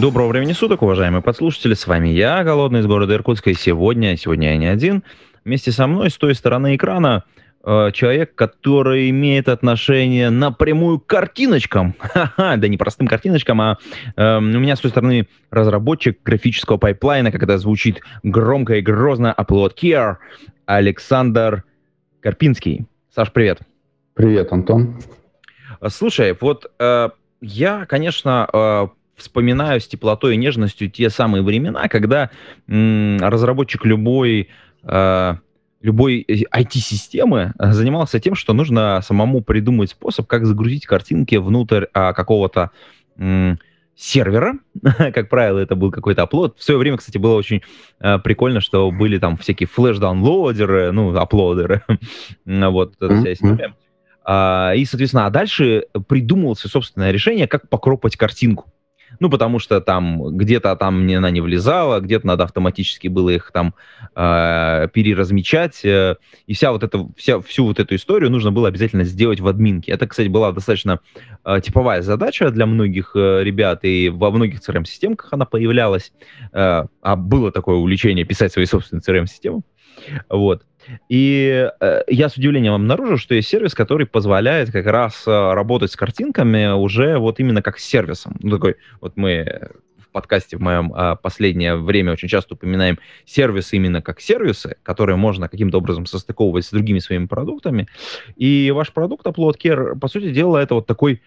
Доброго времени суток, уважаемые подслушатели. С вами я, Голодный из города Иркутска. И сегодня, сегодня я не один. Вместе со мной с той стороны экрана э, человек, который имеет отношение напрямую к картиночкам. Ха-ха, да не простым картиночкам, а э, у меня с той стороны разработчик графического пайплайна, как это звучит громко и грозно Uploadcare, Александр Карпинский. Саш, привет. Привет, Антон. Слушай, вот э, я, конечно, э, вспоминаю с теплотой и нежностью те самые времена, когда м, разработчик любой э, любой IT-системы занимался тем, что нужно самому придумать способ, как загрузить картинки внутрь а, какого-то м, сервера. как правило, это был какой-то оплод. В свое время, кстати, было очень э, прикольно, что были там всякие флеш-даунлоадеры, ну, аплодеры. вот эта вся история. А, и, соответственно, а дальше придумывался собственное решение, как покропать картинку. Ну, потому что там где-то там она не влезала, где-то надо автоматически было их там э, переразмечать. Э, и вся вот эта, вся, всю вот эту историю нужно было обязательно сделать в админке. Это, кстати, была достаточно э, типовая задача для многих э, ребят, и во многих CRM-системках она появлялась. Э, а было такое увлечение писать свои собственные CRM-системы. Вот. И э, я с удивлением обнаружил, что есть сервис, который позволяет как раз э, работать с картинками уже вот именно как с сервисом. Ну, такой, вот мы в подкасте в моем э, последнее время очень часто упоминаем сервисы именно как сервисы, которые можно каким-то образом состыковывать с другими своими продуктами. И ваш продукт Upload Care, по сути дела, это вот такой,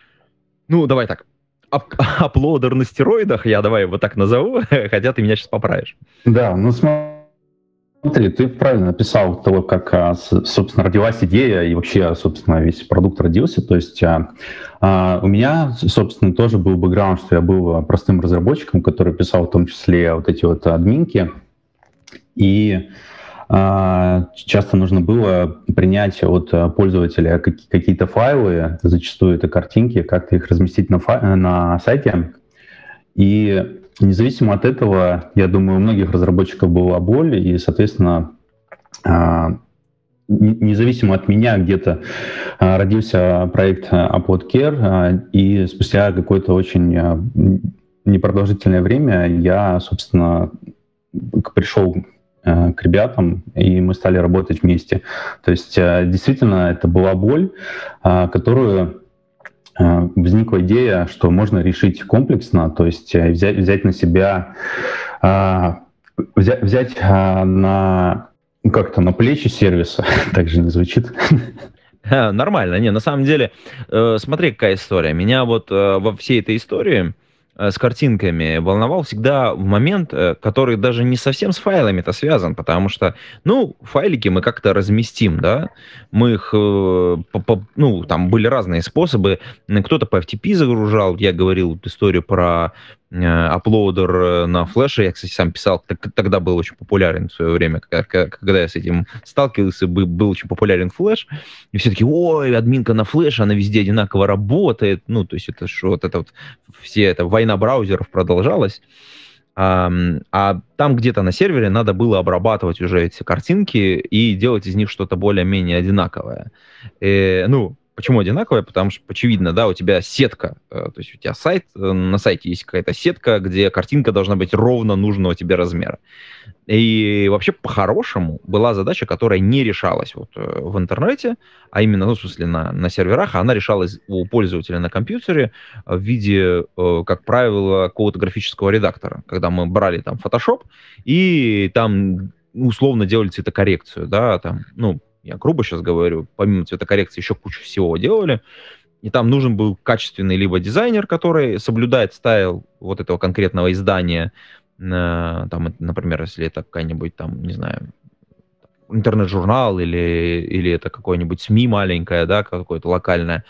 ну, давай так, ап аплодер на стероидах, я давай его так назову, хотя ты меня сейчас поправишь. Да, ну смотри, Смотри, ты правильно написал того, как, а, собственно, родилась идея и вообще, собственно, весь продукт родился. То есть а, а, у меня, собственно, тоже был бэкграунд, что я был простым разработчиком, который писал в том числе вот эти вот админки. И часто нужно было принять от пользователя какие-то файлы, зачастую это картинки, как-то их разместить на, на сайте. И Независимо от этого, я думаю, у многих разработчиков была боль, и, соответственно, а, независимо от меня где-то а, родился проект а, и спустя какое-то очень непродолжительное время я, собственно, пришел к ребятам, и мы стали работать вместе. То есть действительно это была боль, которую возникла идея, что можно решить комплексно, то есть э, взять, взять на себя, э, взять, взять на ну, как-то на плечи сервиса, так же не звучит. Нормально, не, на самом деле, смотри, какая история. Меня вот во всей этой истории Э, с картинками волновал всегда в момент, э, который даже не совсем с файлами-то связан, потому что, ну, файлики мы как-то разместим, да, мы их, э, ну, там были разные способы, кто-то по FTP загружал, я говорил историю про аплодер э, на флеше. Я, кстати, сам писал, тогда был очень популярен в свое время, когда я с этим сталкивался, был очень популярен флеш. И все таки ой, админка на флеше, она везде одинаково работает. Ну, то есть это что, вот это вот, все это война браузеров продолжалась. А, а там где-то на сервере надо было обрабатывать уже эти картинки и делать из них что-то более-менее одинаковое. И, э, ну, Почему одинаковая? Потому что, очевидно, да, у тебя сетка, э, то есть у тебя сайт, э, на сайте есть какая-то сетка, где картинка должна быть ровно нужного тебе размера. И вообще, по-хорошему, была задача, которая не решалась вот э, в интернете, а именно, ну, в смысле, на, на серверах, она решалась у пользователя на компьютере в виде, как правило, какого-то графического редактора, когда мы брали там Photoshop и там условно делали цветокоррекцию, да, там, ну, я грубо сейчас говорю, помимо цветокоррекции еще кучу всего делали, и там нужен был качественный либо дизайнер, который соблюдает стайл вот этого конкретного издания, там, например, если это какая-нибудь там, не знаю, интернет-журнал или, или это какое-нибудь СМИ маленькое, да, какое-то локальное,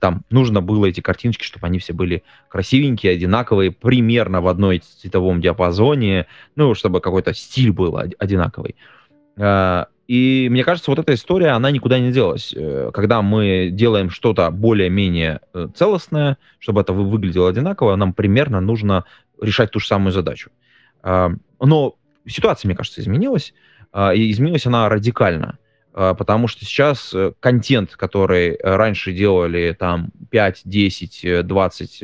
там нужно было эти картиночки, чтобы они все были красивенькие, одинаковые, примерно в одной цветовом диапазоне, ну, чтобы какой-то стиль был одинаковый. И мне кажется, вот эта история, она никуда не делась. Э, когда мы делаем что-то более-менее э, целостное, чтобы это выглядело одинаково, нам примерно нужно решать ту же самую задачу. А, но ситуация, мне кажется, изменилась, и изменилась она радикально. А, потому что сейчас э, контент, который э, раньше делали там 5, 10, 20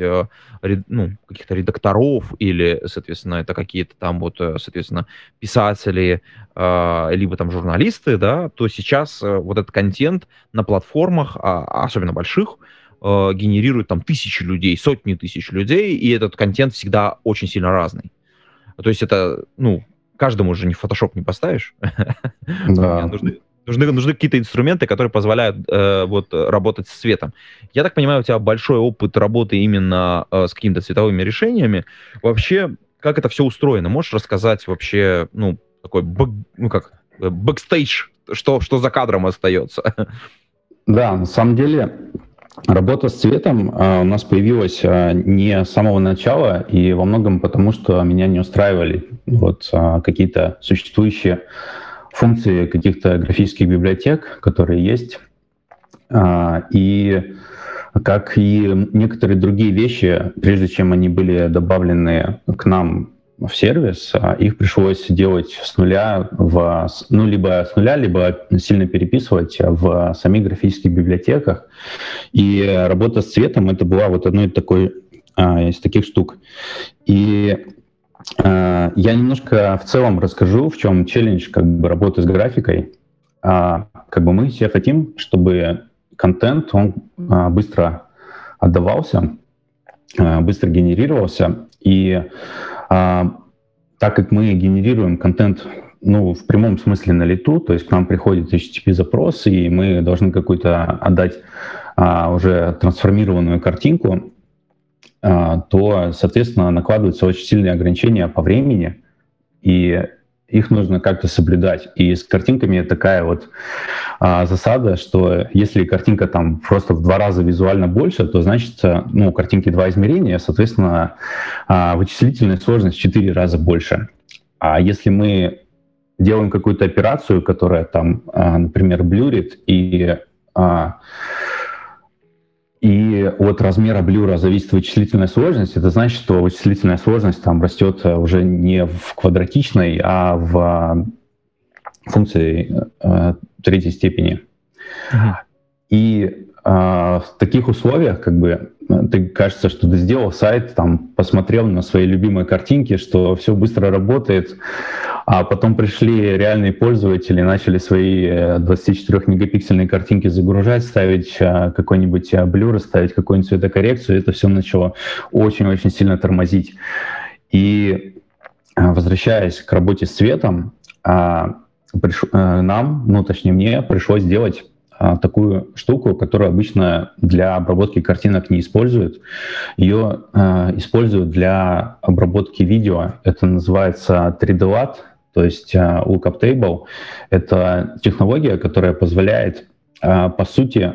ну, каких-то редакторов или, соответственно, это какие-то там вот, э, соответственно, писатели, а, либо там журналисты, да, то сейчас вот этот контент на платформах, а, особенно больших, генерирует там тысячи людей, сотни тысяч людей, и этот контент всегда очень сильно разный. То есть это, ну, каждому же не фотошоп не поставишь. Да. нужны, Нужны, нужны какие-то инструменты, которые позволяют э, вот работать с цветом. Я так понимаю, у тебя большой опыт работы именно э, с какими-то цветовыми решениями. Вообще, как это все устроено? Можешь рассказать вообще, ну, такой, бэк, ну как, бэкстейдж, что, что за кадром остается? Да, на самом деле, Работа с цветом э, у нас появилась э, не с самого начала, и во многом потому, что меня не устраивали вот, э, какие-то существующие функции каких-то графических библиотек, которые есть. А, и как и некоторые другие вещи, прежде чем они были добавлены к нам в сервис, а, их пришлось делать с нуля, в, ну, либо с нуля, либо сильно переписывать в самих графических библиотеках. И работа с цветом — это была вот одной такой а, из таких штук. И я немножко в целом расскажу, в чем челлендж как бы работы с графикой. А, как бы мы все хотим, чтобы контент он а, быстро отдавался, а, быстро генерировался. И так как мы генерируем контент ну, в прямом смысле на лету, то есть к нам приходит HTTP-запрос, и мы должны какую-то отдать а, уже трансформированную картинку, а, то, соответственно, накладываются очень сильные ограничения по времени, и их нужно как-то соблюдать. И с картинками такая вот а, засада, что если картинка там просто в два раза визуально больше, то значит, ну, у картинки два измерения, соответственно, а, вычислительная сложность в четыре раза больше. А если мы делаем какую-то операцию, которая там, а, например, блюрит и а, и от размера блюра зависит вычислительная сложность. Это значит, что вычислительная сложность там растет э, уже не в квадратичной, а в э, функции э, третьей степени. Uh-huh. И э, в таких условиях, как бы, ты кажется, что ты сделал сайт, там, посмотрел на свои любимые картинки, что все быстро работает, а потом пришли реальные пользователи, начали свои 24-мегапиксельные э, картинки загружать, ставить э, какой-нибудь э, блюр, ставить какую-нибудь цветокоррекцию, это все начало очень-очень сильно тормозить. И возвращаясь к работе с цветом, нам, ну точнее мне, пришлось сделать такую штуку, которую обычно для обработки картинок не используют. Ее э, используют для обработки видео. Это называется 3D-LAT, то есть а, Lookup Table — это технология, которая позволяет, а, по сути,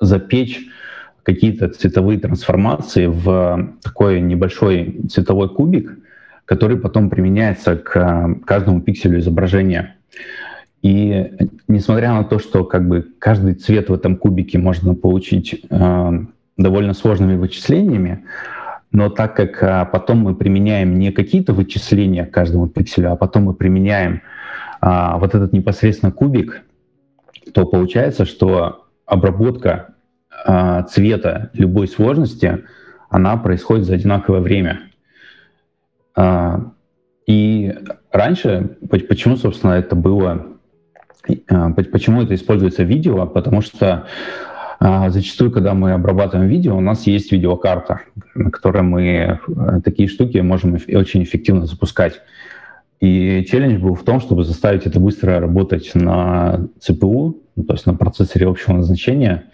запечь какие-то цветовые трансформации в такой небольшой цветовой кубик, который потом применяется к а, каждому пикселю изображения. И несмотря на то, что как бы каждый цвет в этом кубике можно получить э, довольно сложными вычислениями, но так как а, потом мы применяем не какие-то вычисления к каждому пикселю, а потом мы применяем а, вот этот непосредственно кубик, то получается, что обработка а, цвета любой сложности, она происходит за одинаковое время. А, и раньше, почему, собственно, это было, почему это используется видео, потому что а, зачастую, когда мы обрабатываем видео, у нас есть видеокарта, на которой мы э, такие штуки можем очень эффективно запускать. И челлендж был в том, чтобы заставить это быстро работать на CPU, ну, то есть на процессоре общего назначения.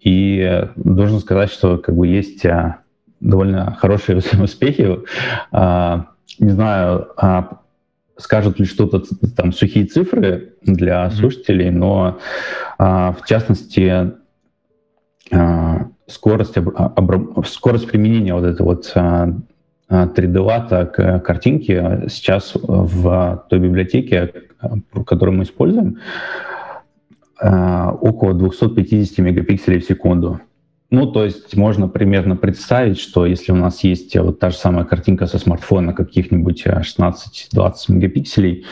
И должен сказать, что как бы есть а, довольно хорошие успехи. А, не знаю, скажут ли что-то там сухие цифры для слушателей, но в частности а, скорость, обра... скорость применения вот этой вот а, 3D-лата картинки сейчас в той библиотеке, которую мы используем, около 250 мегапикселей в секунду. Ну, то есть можно примерно представить, что если у нас есть вот та же самая картинка со смартфона каких-нибудь 16-20 мегапикселей,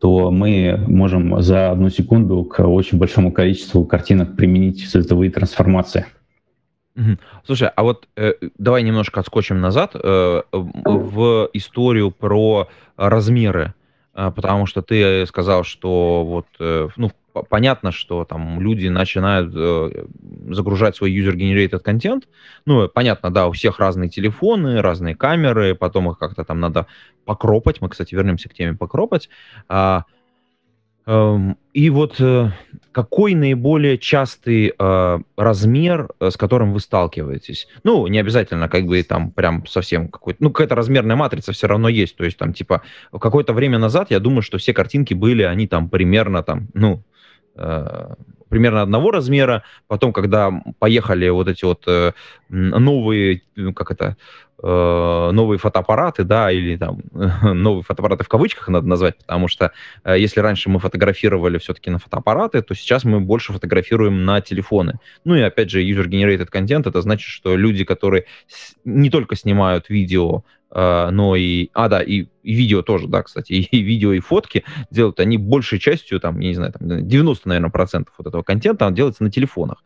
то мы можем за одну секунду к очень большому количеству картинок применить цветовые трансформации. Слушай, а вот э, давай немножко отскочим назад э, в историю про размеры, э, потому что ты сказал, что вот, э, ну, понятно, что там люди начинают э, загружать свой user-generated контент. Ну, понятно, да, у всех разные телефоны, разные камеры, потом их как-то там надо покропать. Мы, кстати, вернемся к теме покропать. А, Эм, и вот э, какой наиболее частый э, размер, э, с которым вы сталкиваетесь? Ну, не обязательно как бы там прям совсем какой-то... Ну, какая-то размерная матрица все равно есть. То есть там типа какое-то время назад я думаю, что все картинки были, они там примерно там, ну, примерно одного размера. Потом, когда поехали вот эти вот новые, ну, как это, Э, новые фотоаппараты, да, или там новые фотоаппараты в кавычках надо назвать, потому что э, если раньше мы фотографировали все-таки на фотоаппараты, то сейчас мы больше фотографируем на телефоны. Ну и опять же, user-generated content, это значит, что люди, которые не только снимают видео, э, но и... А, да, и, и видео тоже, да, кстати, и, видео, и фотки делают, они большей частью, там, я не знаю, там, 90, наверное, процентов вот этого контента делается на телефонах.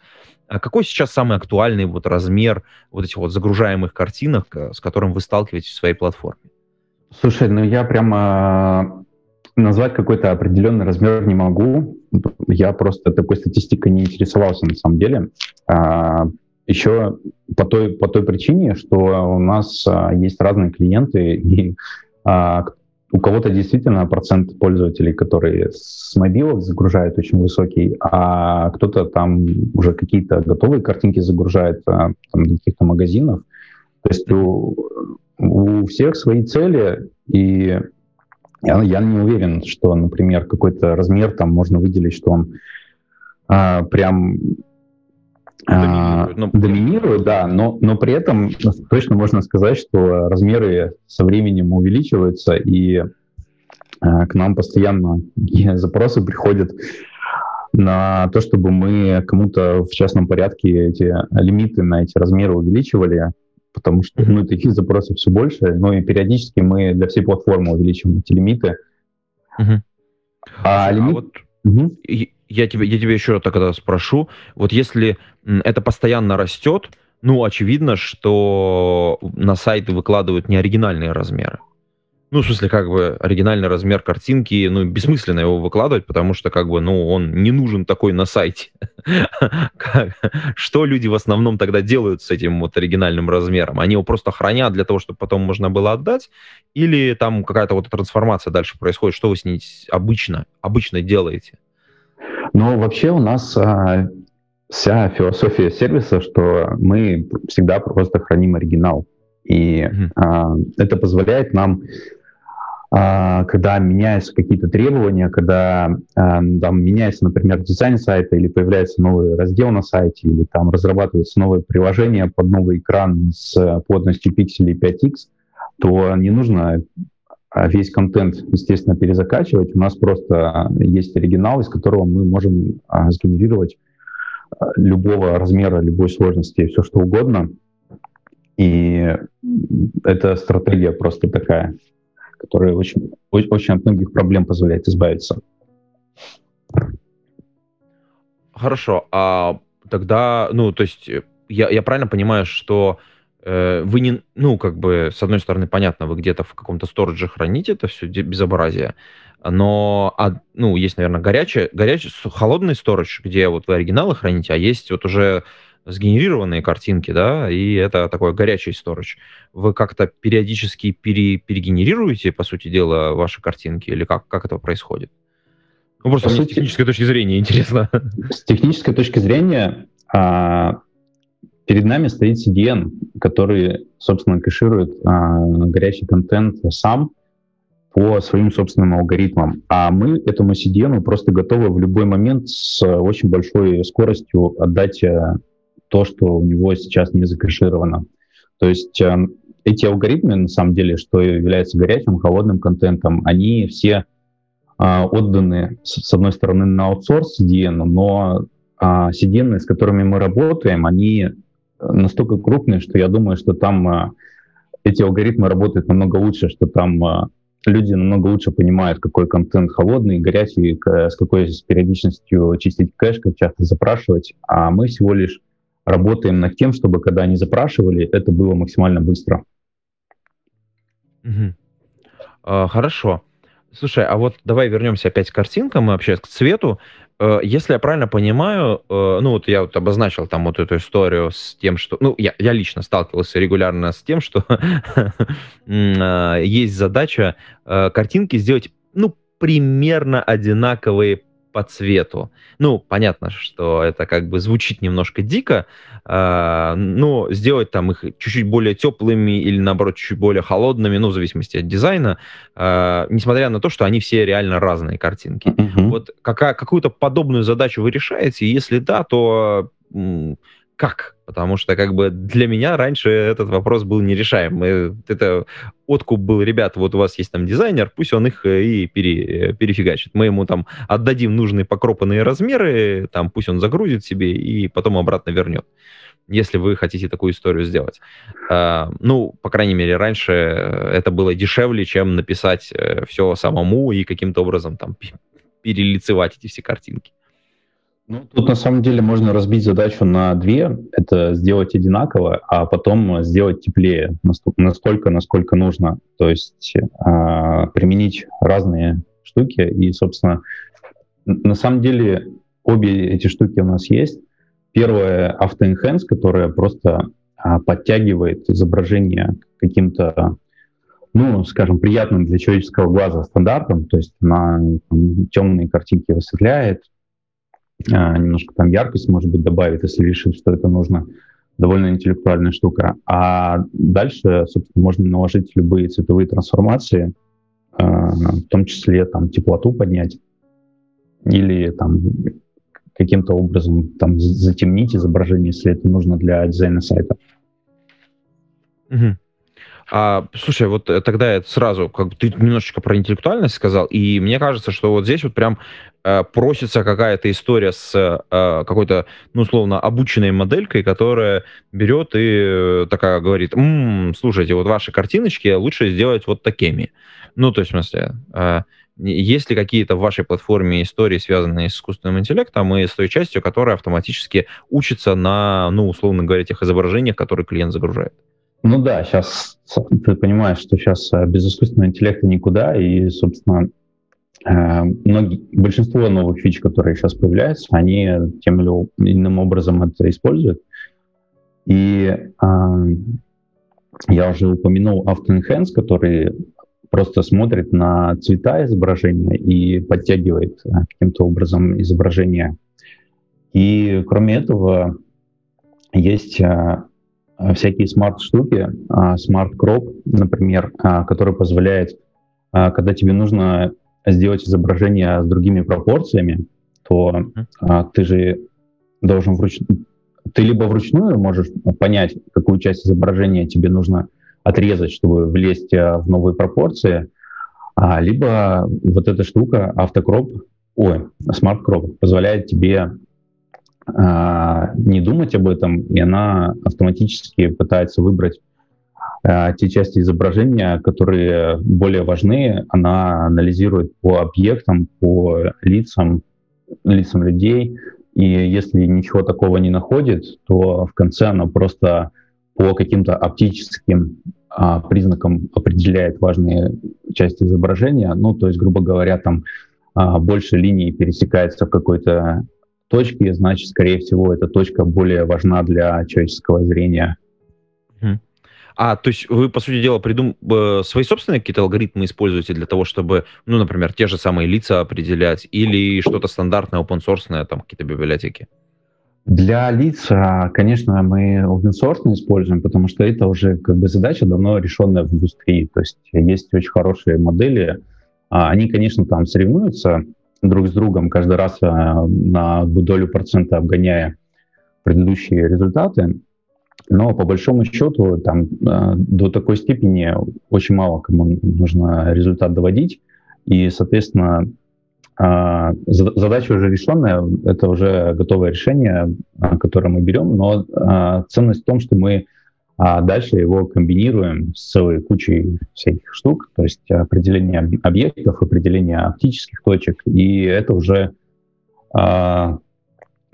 А какой сейчас самый актуальный вот размер вот этих вот загружаемых картинок, э, с которым вы сталкиваетесь в своей платформе? Слушай, ну я прямо назвать какой-то определенный размер не могу. Я просто такой статистикой не интересовался на самом деле. Еще по той, по той причине, что у нас а, есть разные клиенты, и а, у кого-то действительно процент пользователей, которые с мобилок загружают, очень высокий, а кто-то там уже какие-то готовые картинки загружает а, там, каких-то магазинов. То есть у, у всех свои цели, и я, я не уверен, что, например, какой-то размер там можно выделить, что он а, прям Доминирует, ну, доминирует, да, но, но при этом точно можно сказать, что размеры со временем увеличиваются, и а, к нам постоянно запросы приходят на то, чтобы мы кому-то в частном порядке эти лимиты на эти размеры увеличивали, потому что ну, таких запросов все больше, ну и периодически мы для всей платформы увеличиваем эти лимиты. Uh-huh. А, а лимит... вот... Угу я тебе, я тебе еще тогда спрошу, вот если это постоянно растет, ну, очевидно, что на сайты выкладывают не оригинальные размеры. Ну, в смысле, как бы оригинальный размер картинки, ну, бессмысленно его выкладывать, потому что, как бы, ну, он не нужен такой на сайте. Что люди в основном тогда делают с этим вот оригинальным размером? Они его просто хранят для того, чтобы потом можно было отдать? Или там какая-то вот трансформация дальше происходит? Что вы с ней обычно, обычно делаете? Но вообще у нас а, вся философия сервиса, что мы всегда просто храним оригинал. И mm-hmm. а, это позволяет нам, а, когда меняются какие-то требования, когда а, там меняется, например, дизайн сайта или появляется новый раздел на сайте, или там разрабатывается новое приложение под новый экран с плотностью пикселей 5x, то не нужно а весь контент, естественно, перезакачивать. У нас просто есть оригинал, из которого мы можем а, сгенерировать а, любого размера, любой сложности, все что угодно. И эта стратегия просто такая, которая очень, очень от многих проблем позволяет избавиться. Хорошо, а тогда, ну, то есть я, я правильно понимаю, что Э, вы не, ну, как бы, с одной стороны, понятно, вы где-то в каком-то сторидже храните это все безобразие, но, а, ну, есть, наверное, горячий, горячий, холодный сторож, где вот вы оригиналы храните, а есть вот уже сгенерированные картинки, да, и это такой горячий сторож. Вы как-то периодически пере, перегенерируете, по сути дела, ваши картинки, или как, как это происходит? Ну, просто с технической точки зрения интересно. С технической точки зрения а, Перед нами стоит CDN, который, собственно, кэширует а, горячий контент сам по своим собственным алгоритмам. А мы этому CDN просто готовы в любой момент с очень большой скоростью отдать а, то, что у него сейчас не закэшировано. То есть а, эти алгоритмы, на самом деле, что является горячим, холодным контентом, они все а, отданы, с, с одной стороны, на аутсорс CDN, но а, CDN, с которыми мы работаем, они настолько крупные, что я думаю, что там а, эти алгоритмы работают намного лучше, что там а, люди намного лучше понимают, какой контент холодный, горячий, с какой с периодичностью чистить кэш, как часто запрашивать, а мы всего лишь работаем над тем, чтобы когда они запрашивали, это было максимально быстро. Угу. А, хорошо. Слушай, а вот давай вернемся опять к картинкам и вообще к цвету. Э, если я правильно понимаю, э, ну вот я вот обозначил там вот эту историю с тем, что, ну я, я лично сталкивался регулярно с тем, что э, есть задача картинки сделать, ну примерно одинаковые по цвету. Ну, понятно, что это как бы звучит немножко дико, э, но сделать там их чуть-чуть более теплыми или, наоборот, чуть более холодными, ну, в зависимости от дизайна, э, несмотря на то, что они все реально разные картинки. Mm-hmm. Вот какая, какую-то подобную задачу вы решаете? Если да, то как? Потому что как бы для меня раньше этот вопрос был нерешаем. Это откуп был, ребят, вот у вас есть там дизайнер, пусть он их э, и пере, перефигачит. Мы ему там отдадим нужные покропанные размеры, там пусть он загрузит себе и потом обратно вернет если вы хотите такую историю сделать. Uh, ну, по крайней мере, раньше это было дешевле, чем написать э, все самому и каким-то образом там перелицевать эти все картинки. Ну, тут на самом деле можно разбить задачу на две. Это сделать одинаково, а потом сделать теплее, настолько, насколько нужно. То есть э, применить разные штуки. И, собственно, на самом деле обе эти штуки у нас есть. Первое — Enhance, которое просто э, подтягивает изображение каким-то ну, скажем, приятным для человеческого глаза стандартом, то есть на там, темные картинки высветляет, немножко там яркость, может быть, добавит, если решит, что это нужно. Довольно интеллектуальная штука. А дальше, собственно, можно наложить любые цветовые трансформации, а, в том числе там теплоту поднять или там каким-то образом там затемнить изображение, если это нужно для дизайна сайта. Угу. А, слушай, вот э, тогда я сразу, как бы ты немножечко про интеллектуальность сказал, и мне кажется, что вот здесь вот прям э, просится какая-то история с э, какой-то, ну, условно, обученной моделькой, которая берет и э, такая говорит, м-м, слушайте, вот ваши картиночки лучше сделать вот такими. Ну, то есть, в смысле, э, есть ли какие-то в вашей платформе истории, связанные с искусственным интеллектом и с той частью, которая автоматически учится на, ну, условно говоря, тех изображениях, которые клиент загружает? Ну да, сейчас ты понимаешь, что сейчас э, без искусственного интеллекта никуда, и, собственно, э, многие, большинство новых фич, которые сейчас появляются, они тем или иным образом это используют. И э, я уже упомянул Auto который просто смотрит на цвета изображения и подтягивает каким-то образом изображение. И кроме этого есть Э, всякие smart-штуки, smart crop, например, а, который позволяет, а, когда тебе нужно сделать изображение с другими пропорциями, то а, ты же должен вручную, ты либо вручную можешь понять, какую часть изображения тебе нужно отрезать, чтобы влезть в новые пропорции, либо вот эта штука, auto crop, ой, smart crop, позволяет тебе а, не думать об этом, и она автоматически пытается выбрать а, те части изображения, которые более важны. Она анализирует по объектам, по лицам, лицам людей, и если ничего такого не находит, то в конце она просто по каким-то оптическим а, признакам определяет важные части изображения. Ну, то есть, грубо говоря, там а, больше линий пересекается в какой-то точки, значит, скорее всего, эта точка более важна для человеческого зрения. А, то есть вы, по сути дела, придум... Э, свои собственные какие-то алгоритмы используете для того, чтобы, ну, например, те же самые лица определять, или что-то стандартное, open source, там, какие-то библиотеки? Для лиц, конечно, мы open source используем, потому что это уже как бы задача давно решенная в индустрии. То есть есть очень хорошие модели. А, они, конечно, там соревнуются друг с другом, каждый раз э, на долю процента обгоняя предыдущие результаты. Но по большому счету там э, до такой степени очень мало кому нужно результат доводить. И, соответственно, э, задача уже решенная, это уже готовое решение, которое мы берем, но ценность в том, что мы дальше его комбинируем с целой кучей всяких штук, то есть определение объектов, определение оптических точек, и это уже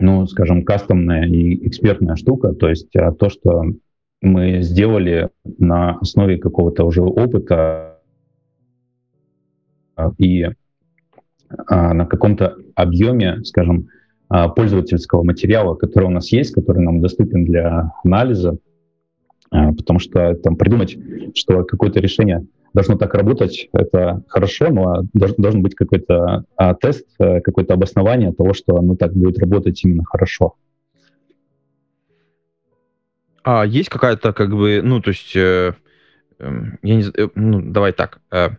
ну, скажем, кастомная и экспертная штука, то есть а, то, что мы сделали на основе какого-то уже опыта а, и а, на каком-то объеме, скажем, пользовательского материала, который у нас есть, который нам доступен для анализа, потому что там придумать, что какое-то решение должно так работать, это хорошо, но должен быть какой-то а, тест, э, какое-то обоснование того, что оно так будет работать именно хорошо. А есть какая-то, как бы, ну, то есть, э, э, я не э, ну, давай так, э,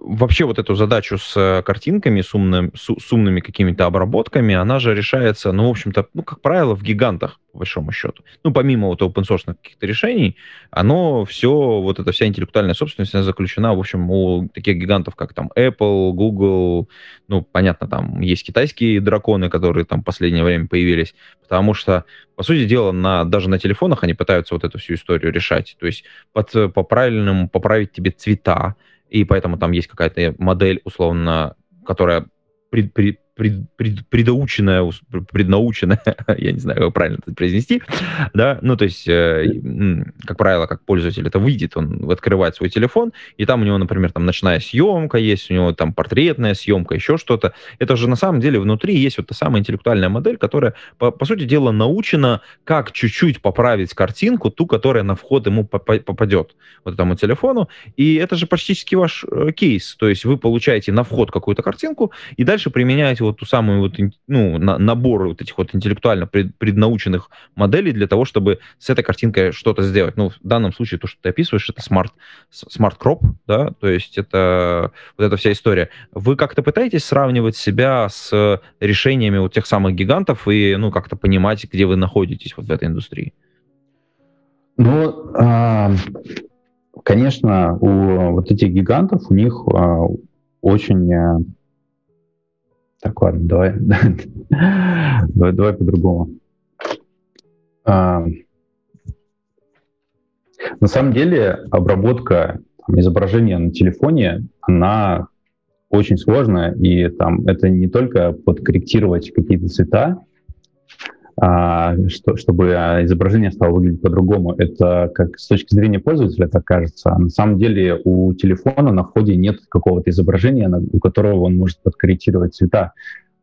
вообще вот эту задачу с э, картинками, с, умным, с, умными какими-то обработками, она же решается, ну, в общем-то, ну, как правило, в гигантах, по большому счету. Ну, помимо вот open source каких-то решений, оно все, вот эта вся интеллектуальная собственность, она заключена, в общем, у таких гигантов, как там Apple, Google, ну, понятно, там есть китайские драконы, которые там в последнее время появились, потому что, по сути дела, на, даже на телефонах они пытаются вот эту всю историю решать. То есть под, по правильному поправить тебе цвета, и поэтому там есть какая-то модель, условно, которая при, при, пред, пред, предоученная, преднаученная, я не знаю, как правильно это произнести, да, ну, то есть, э, как правило, как пользователь это выйдет, он открывает свой телефон, и там у него, например, там ночная съемка есть, у него там портретная съемка, еще что-то. Это же на самом деле внутри есть вот та самая интеллектуальная модель, которая, по, по сути дела, научена, как чуть-чуть поправить картинку, ту, которая на вход ему попадет, вот этому телефону, и это же практически ваш э, кейс, то есть вы получаете на вход какую-то картинку, и дальше применяете вот ту самую вот, ну, на, набор вот этих вот интеллектуально пред, преднаученных моделей для того, чтобы с этой картинкой что-то сделать. Ну, в данном случае то, что ты описываешь, это smart, smart crop, да, то есть это вот эта вся история. Вы как-то пытаетесь сравнивать себя с решениями вот тех самых гигантов и, ну, как-то понимать, где вы находитесь вот в этой индустрии? Ну, а, конечно, у вот этих гигантов, у них а, очень а, так, ладно, давай, давай, давай по-другому. А, на самом деле обработка там, изображения на телефоне, она очень сложная, и там это не только подкорректировать какие-то цвета, что, чтобы изображение стало выглядеть по-другому. Это как с точки зрения пользователя так кажется. А на самом деле у телефона на входе нет какого-то изображения, у которого он может подкорректировать цвета.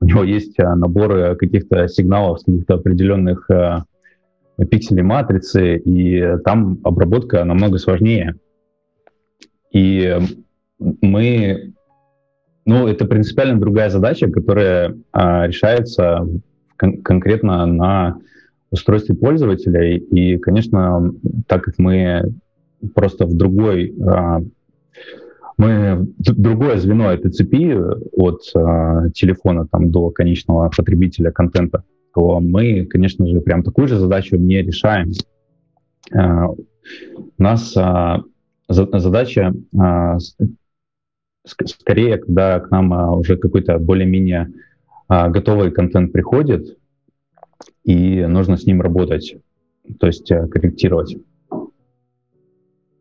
У него есть а, наборы каких-то сигналов с каких-то определенных а, пикселей матрицы, и там обработка намного сложнее. И мы ну, это принципиально другая задача, которая а, решается кон- конкретно на устройстве пользователя. И, конечно, так как мы просто в другой а, мы другое звено этой цепи от э, телефона там, до конечного потребителя контента, то мы, конечно же, прям такую же задачу не решаем. Э, у нас э, задача э, скорее, когда к нам э, уже какой-то более-менее готовый контент приходит, и нужно с ним работать, то есть э, корректировать.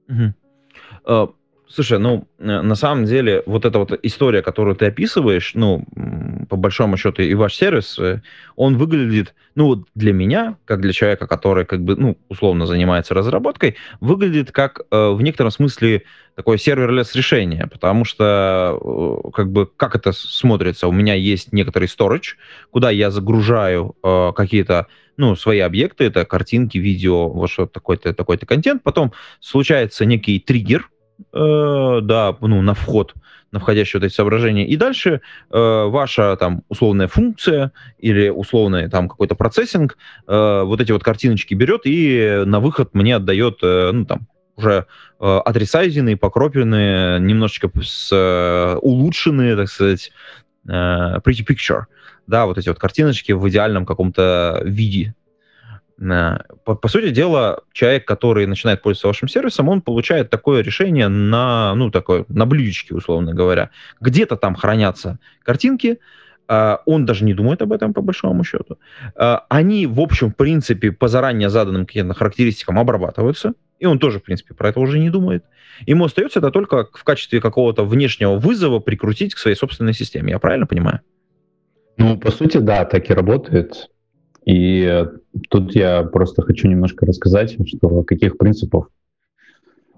Угу. Слушай, ну, э, на самом деле, вот эта вот история, которую ты описываешь, ну, по большому счету, и ваш сервис, э, он выглядит, ну, для меня, как для человека, который, как бы, ну, условно занимается разработкой, выглядит как, э, в некотором смысле, такое serverless решение, потому что, как бы, как это смотрится? У меня есть некоторый storage, куда я загружаю какие-то, ну, свои объекты, это картинки, видео, вот что такой-то, такой-то контент, потом случается некий триггер, э, да, ну, на вход, на входящие вот эти соображения. И дальше э, ваша там условная функция или условный там какой-то процессинг э, вот эти вот картиночки берет и на выход мне отдает, э, ну, там, уже э, отресайзенные, покропленные, немножечко с, э, улучшенные, так сказать, э, pretty picture, да, вот эти вот картиночки в идеальном каком-то виде. Э, по, по сути дела, человек, который начинает пользоваться вашим сервисом, он получает такое решение на, ну, такое, на блюдечке, условно говоря. Где-то там хранятся картинки, э, он даже не думает об этом, по большому счету. Э, они, в общем, в принципе, по заранее заданным каким-то характеристикам обрабатываются, и он тоже, в принципе, про это уже не думает. Ему остается это только в качестве какого-то внешнего вызова прикрутить к своей собственной системе. Я правильно понимаю? Ну, по сути, да, так и работает. И тут я просто хочу немножко рассказать, что каких принципов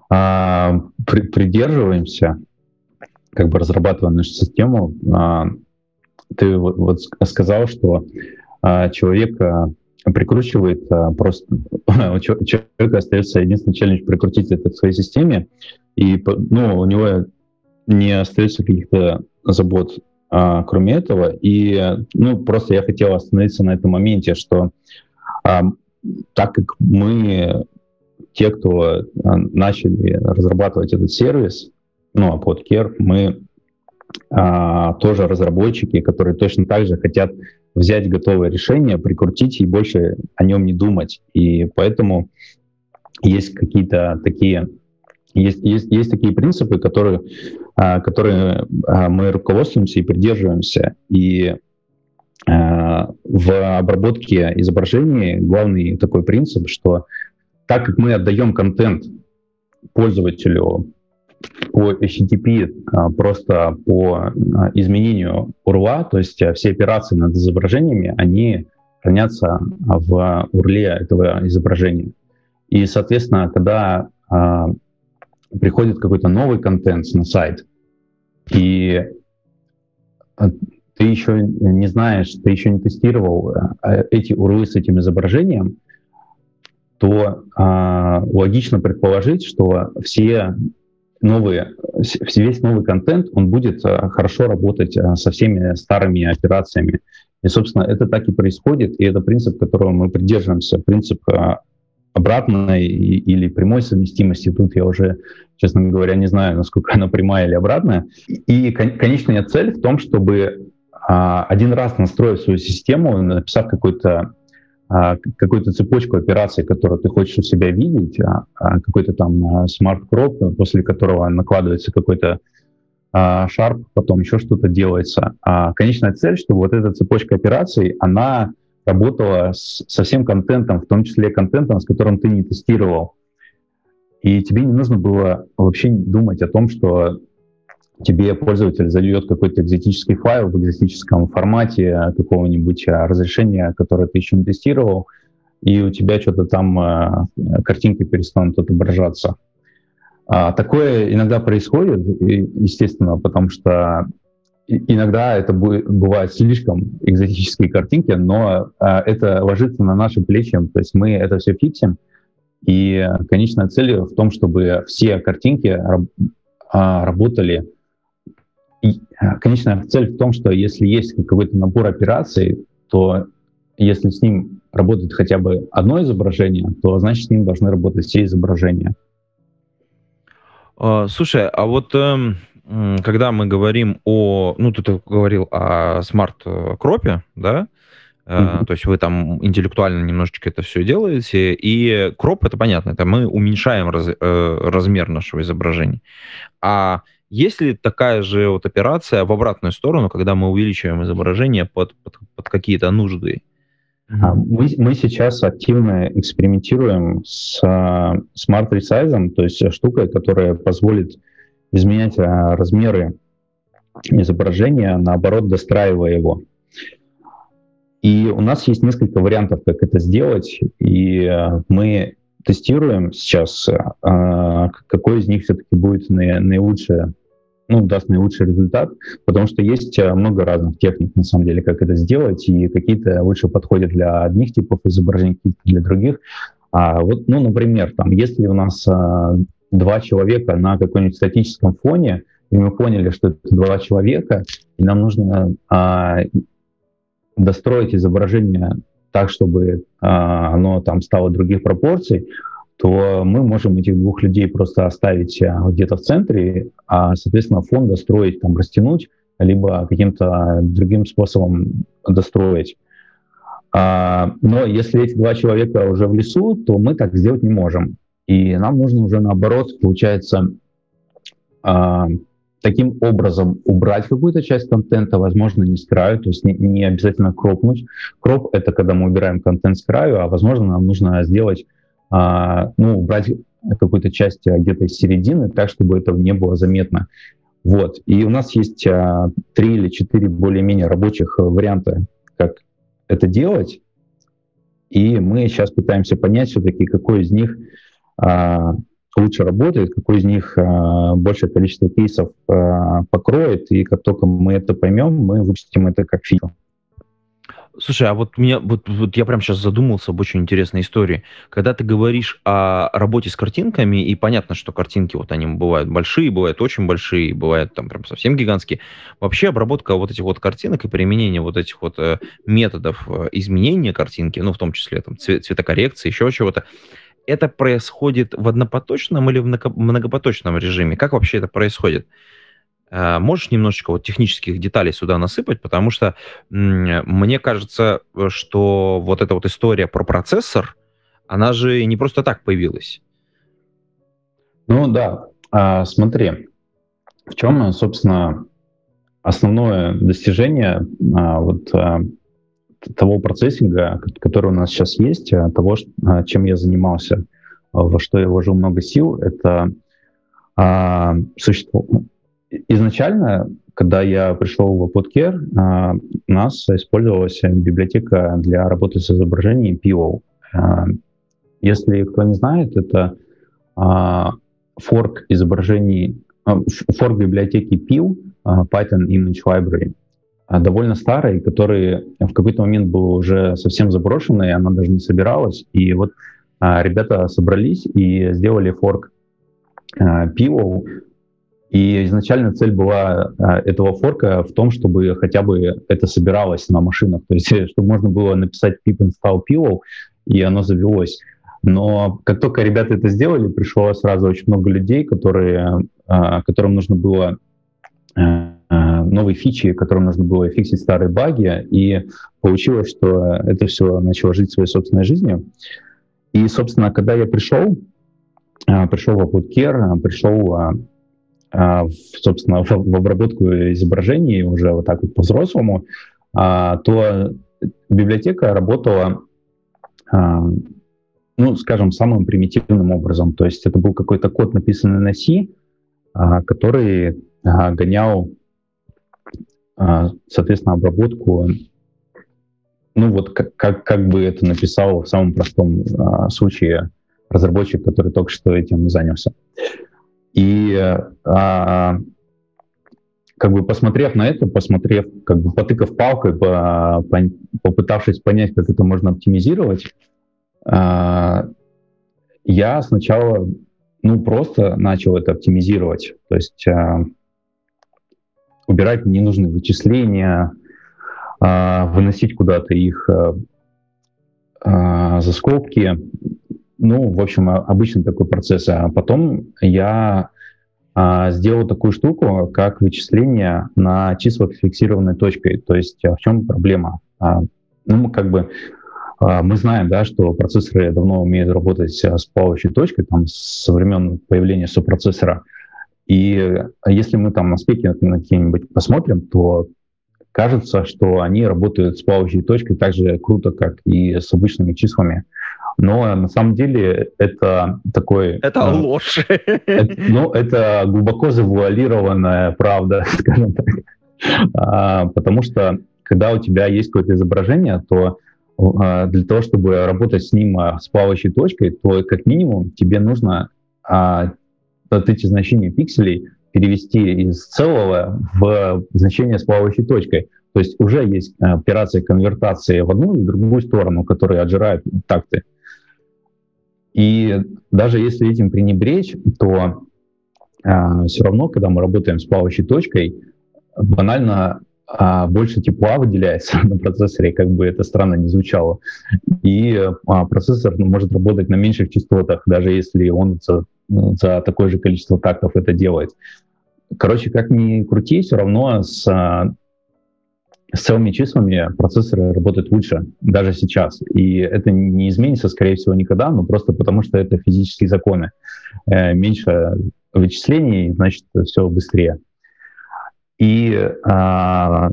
а, при, придерживаемся, как бы разрабатывая нашу систему. А, ты вот, вот сказал, что а, человек а, прикручивает а, просто у человека остается единственный челлендж прикрутить это к своей системе, и ну, у него не остается каких-то забот а, кроме этого. И, ну, просто я хотел остановиться на этом моменте, что а, так как мы, те, кто а, начали разрабатывать этот сервис, ну, а PodCare, мы а, тоже разработчики, которые точно так же хотят взять готовое решение, прикрутить и больше о нем не думать. И поэтому есть какие-то такие есть, есть, есть такие принципы, которые, а, которые а, мы руководствуемся и придерживаемся. И а, в обработке изображений главный такой принцип, что так как мы отдаем контент пользователю по HTTP просто по изменению URL, то есть все операции над изображениями, они хранятся в URL этого изображения. И, соответственно, когда приходит какой-то новый контент на сайт, и э, ты еще не знаешь, ты еще не тестировал э, эти URL с этим изображением, то а, логично предположить, что все новые, весь новый контент, он будет а, хорошо работать а, со всеми старыми операциями. И, собственно, это так и происходит, и это принцип, которого мы придерживаемся, принцип а, обратной или прямой совместимости. Тут я уже, честно говоря, не знаю, насколько она прямая или обратная. И конечная цель в том, чтобы а, один раз настроив свою систему, написав какой-то а, какую-то цепочку операций, которую ты хочешь у себя видеть, а, какой-то там smart crop, после которого накладывается какой-то шарп, потом еще что-то делается. Конечная цель, чтобы вот эта цепочка операций, она работала с, со всем контентом, в том числе контентом, с которым ты не тестировал. И тебе не нужно было вообще думать о том, что тебе пользователь зальет какой-то экзотический файл в экзотическом формате какого-нибудь а, разрешения, которое ты еще не тестировал, и у тебя что-то там а, картинки перестанут отображаться. А, такое иногда происходит, естественно, потому что иногда это бывают слишком экзотические картинки, но а, это ложится на наши плечи, то есть мы это все фиксим, и конечная цель в том, чтобы все картинки а, работали. И а, конечная цель в том, что если есть какой-то набор операций, то если с ним работает хотя бы одно изображение, то значит с ним должны работать все изображения. Слушай, а вот эм, когда мы говорим о, ну, ты говорил о смарт-кропе, да, Mm-hmm. То есть вы там интеллектуально немножечко это все делаете, и кроп это понятно, это мы уменьшаем раз, э, размер нашего изображения. А есть ли такая же вот операция в обратную сторону, когда мы увеличиваем изображение под, под, под какие-то нужды? А, мы, мы сейчас активно экспериментируем с Smart Resize, то есть штукой, которая позволит изменять а, размеры изображения, наоборот, достраивая его. И у нас есть несколько вариантов, как это сделать, и а, мы тестируем сейчас, а, какой из них все-таки будет наилучшее, ну, даст наилучший результат, потому что есть много разных техник, на самом деле, как это сделать, и какие-то лучше подходят для одних типов изображений, какие-то для других. А вот, ну, например, там, если у нас два человека на каком-нибудь статическом фоне, и мы поняли, что это два человека, и нам нужно а, достроить изображение так, чтобы а, оно там стало других пропорций, то мы можем этих двух людей просто оставить а, где-то в центре, а, соответственно, фон достроить, там, растянуть, либо каким-то другим способом достроить. А, но если эти два человека уже в лесу, то мы так сделать не можем. И нам нужно уже наоборот, получается, а, таким образом убрать какую-то часть контента, возможно, не с краю, то есть не, не обязательно кропнуть. Кроп — это когда мы убираем контент с краю, а, возможно, нам нужно сделать, а, ну, убрать какую-то часть а, где-то из середины, так, чтобы это не было заметно. Вот. И у нас есть а, три или четыре более-менее рабочих варианта, как это делать. И мы сейчас пытаемся понять все-таки, какой из них лучше работает, какой из них а, большее количество кейсов а, покроет. И как только мы это поймем, мы выпустим это как фичу. Слушай, а вот меня, вот, вот я прям сейчас задумался об очень интересной истории. Когда ты говоришь о работе с картинками, и понятно, что картинки вот они бывают большие, бывают очень большие, бывают там прям совсем гигантские. Вообще обработка вот этих вот картинок и применение вот этих вот э, методов э, изменения картинки, ну в том числе там цвет, цветокоррекции, еще чего-то, это происходит в однопоточном или в многопоточном режиме? Как вообще это происходит? Э, можешь немножечко вот технических деталей сюда насыпать, потому что мне кажется, что вот эта вот история про процессор, она же не просто так появилась. Ну да, а, смотри, в чем, собственно, основное достижение а, вот а, того процессинга, который у нас сейчас есть, того, чем я занимался, во что я вложил много сил, это существо, изначально, когда я пришел в Uploadcare, а, у нас использовалась библиотека для работы с изображением PO. А, если кто не знает, это а, форк изображений, форк библиотеки PIL, Python Image Library, довольно старый, который в какой-то момент был уже совсем заброшенный, она даже не собиралась. И вот ребята собрались и сделали форк PIO, и изначально цель была а, этого форка в том, чтобы хотя бы это собиралось на машинах, то есть чтобы можно было написать pip install pillow, и оно завелось. Но как только ребята это сделали, пришло сразу очень много людей, которые, а, которым нужно было а, новые фичи, которым нужно было фиксить старые баги, и получилось, что это все начало жить своей собственной жизнью. И, собственно, когда я пришел, пришел в AppleCare, пришел а, собственно, в, обработку изображений уже вот так вот по-взрослому, то библиотека работала, ну, скажем, самым примитивным образом. То есть это был какой-то код, написанный на C, который гонял, соответственно, обработку ну вот как, как, как бы это написал в самом простом случае разработчик, который только что этим занялся. И а, как бы посмотрев на это, посмотрев, как бы потыкав палкой, по, по, попытавшись понять, как это можно оптимизировать, а, я сначала, ну, просто начал это оптимизировать. То есть а, убирать ненужные вычисления, а, выносить куда-то их а, а, за скобки, ну, в общем, обычный такой процесс. А потом я сделал такую штуку, как вычисление на числах фиксированной точкой. То есть в чем проблема? Ну, как бы мы знаем, да, что процессоры давно умеют работать с плавающей точкой, там, со времен появления сопроцессора. И если мы там на спеке на какие-нибудь посмотрим, то кажется, что они работают с плавающей точкой так же круто, как и с обычными числами. Но на самом деле это такой... Это э, ложь. Это, ну, это глубоко завуалированная правда, скажем так. А, потому что когда у тебя есть какое-то изображение, то а, для того, чтобы работать с ним а, с плавающей точкой, то как минимум тебе нужно а, эти значения пикселей перевести из целого в значение с плавающей точкой. То есть уже есть э, операции конвертации в одну и в другую сторону, которые отжирают такты. И даже если этим пренебречь, то э, все равно, когда мы работаем с плавающей точкой, банально э, больше тепла выделяется на процессоре, как бы это странно не звучало. И э, процессор ну, может работать на меньших частотах, даже если он за такое же количество тактов это делает. Короче, как ни крути, все равно с, с целыми числами процессоры работают лучше даже сейчас. И это не изменится, скорее всего, никогда, но просто потому, что это физические законы. Э, меньше вычислений, значит, все быстрее. И а,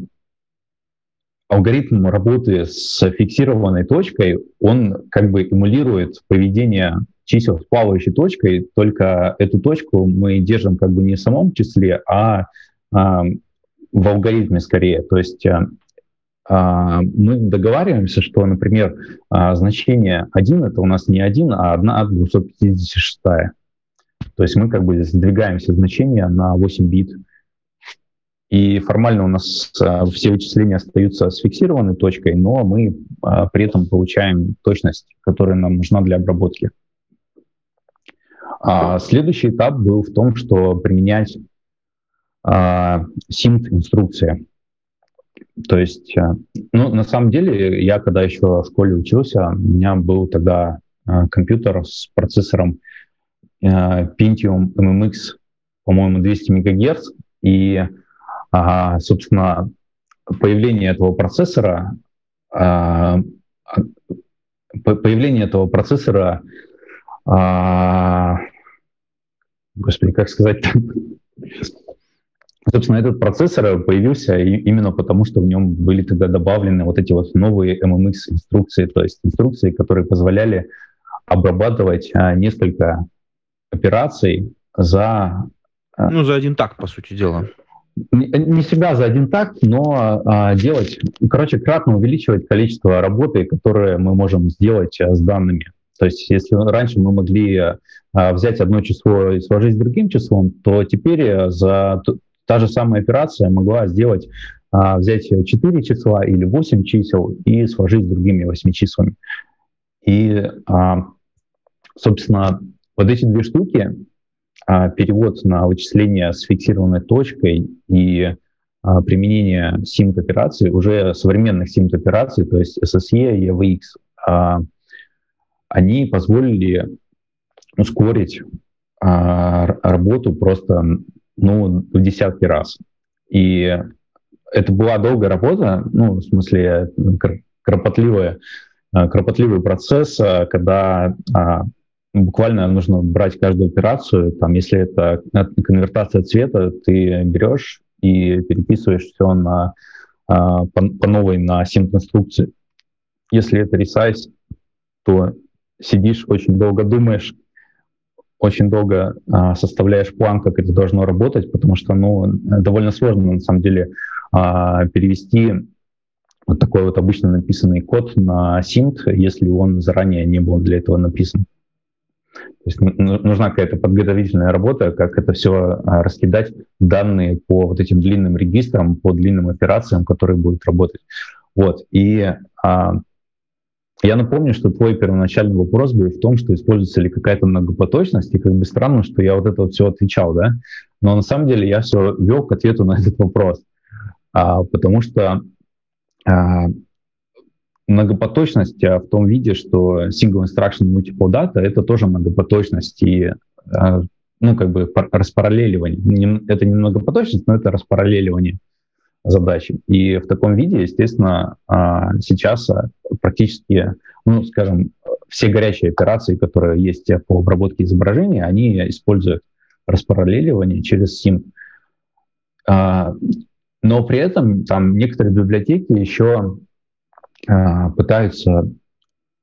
алгоритм работы с фиксированной точкой, он как бы эмулирует поведение чисел с плавающей точкой, только эту точку мы держим как бы не в самом числе, а, а в алгоритме скорее. То есть а, а мы договариваемся, что, например, а, значение 1 — это у нас не 1, а 1 от 256. То есть мы как бы сдвигаемся значение на 8 бит. И формально у нас а, все вычисления остаются с фиксированной точкой, но мы а, при этом получаем точность, которая нам нужна для обработки. А следующий этап был в том, что применять а, SIMT-инструкции. То есть, а, ну, на самом деле, я когда еще в школе учился, у меня был тогда а, компьютер с процессором а, Pentium MMX, по-моему, 200 МГц, и а, собственно, появление этого процессора, а, появление этого процессора, а, господи, как сказать, собственно, этот процессор появился именно потому, что в нем были тогда добавлены вот эти вот новые MMX инструкции, то есть инструкции, которые позволяли обрабатывать несколько операций за... Ну, за один так, по сути дела не всегда за один такт, но а, делать, короче, кратно увеличивать количество работы, которые мы можем сделать а, с данными. То есть если раньше мы могли а, взять одно число и сложить с другим числом, то теперь а, за та же самая операция могла сделать, а, взять 4 числа или 8 чисел и сложить с другими 8 числами. И, а, собственно, вот эти две штуки, перевод на вычисление с фиксированной точкой и применение SIMT-операций, уже современных SIMT-операций, то есть SSE и AVX, а, они позволили ускорить работу просто ну, в десятки раз. И это была долгая работа, ну, в смысле, кропотливая, кропотливый процесс, когда буквально нужно брать каждую операцию. Там, если это конвертация цвета, ты берешь и переписываешь все на, а, по, по новой на синт-инструкции. Если это resize, то сидишь, очень долго думаешь, очень долго а, составляешь план, как это должно работать, потому что ну, довольно сложно на самом деле а, перевести вот такой вот обычно написанный код на синт, если он заранее не был для этого написан. То есть нужна какая-то подготовительная работа, как это все а, раскидать, данные по вот этим длинным регистрам, по длинным операциям, которые будут работать. Вот. И а, я напомню, что твой первоначальный вопрос был в том, что используется ли какая-то многопоточность, и как бы странно, что я вот это вот все отвечал, да? Но на самом деле я все вел к ответу на этот вопрос, а, потому что а, многопоточность а в том виде, что single instruction multiple data — это тоже многопоточность и а, ну, как бы распараллеливание. Это не многопоточность, но это распараллеливание задачи. И в таком виде, естественно, а, сейчас практически, ну, скажем, все горячие операции, которые есть по обработке изображения, они используют распараллеливание через SIM. Но при этом там некоторые библиотеки еще а, пытаются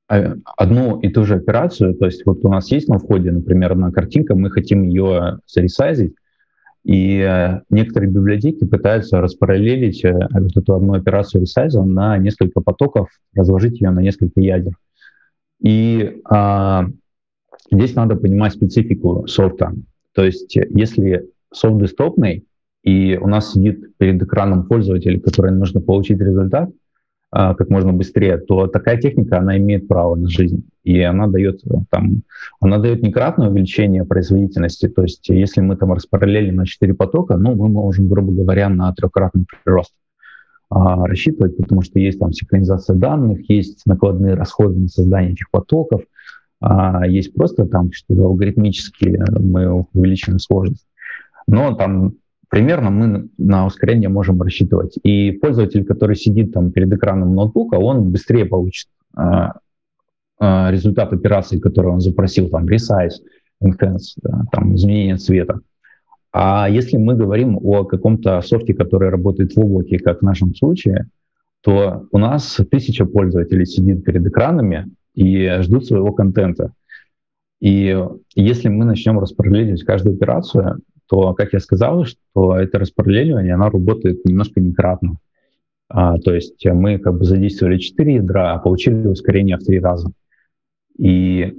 а, одну и ту же операцию, то есть вот у нас есть на входе, например, одна картинка, мы хотим ее заресайзить, и э, некоторые библиотеки пытаются распараллелить э, вот эту одну операцию ресайза на несколько потоков, разложить ее на несколько ядер. И а, здесь надо понимать специфику софта. То есть если софт десктопный, и у нас сидит перед экраном пользователь, который нужно получить результат, а, как можно быстрее, то такая техника, она имеет право на жизнь. И она дает, там, она дает некратное увеличение производительности. То есть если мы там распараллелим на 4 потока, ну, мы можем, грубо говоря, на трехкратный прирост а, рассчитывать, потому что есть там синхронизация данных, есть накладные расходы на создание этих потоков, а, есть просто там что-то алгоритмически мы увеличиваем сложность. Но там примерно мы на ускорение можем рассчитывать. И пользователь, который сидит там перед экраном ноутбука, он быстрее получит э, э, результат операции, которую он запросил, там, resize, enhance, да, там, изменение цвета. А если мы говорим о каком-то софте, который работает в облаке, как в нашем случае, то у нас тысяча пользователей сидит перед экранами и ждут своего контента. И если мы начнем распределить каждую операцию, то, как я сказал, что это распределение, оно работает немножко некратно. А, то есть мы как бы задействовали 4 ядра, а получили ускорение в 3 раза. И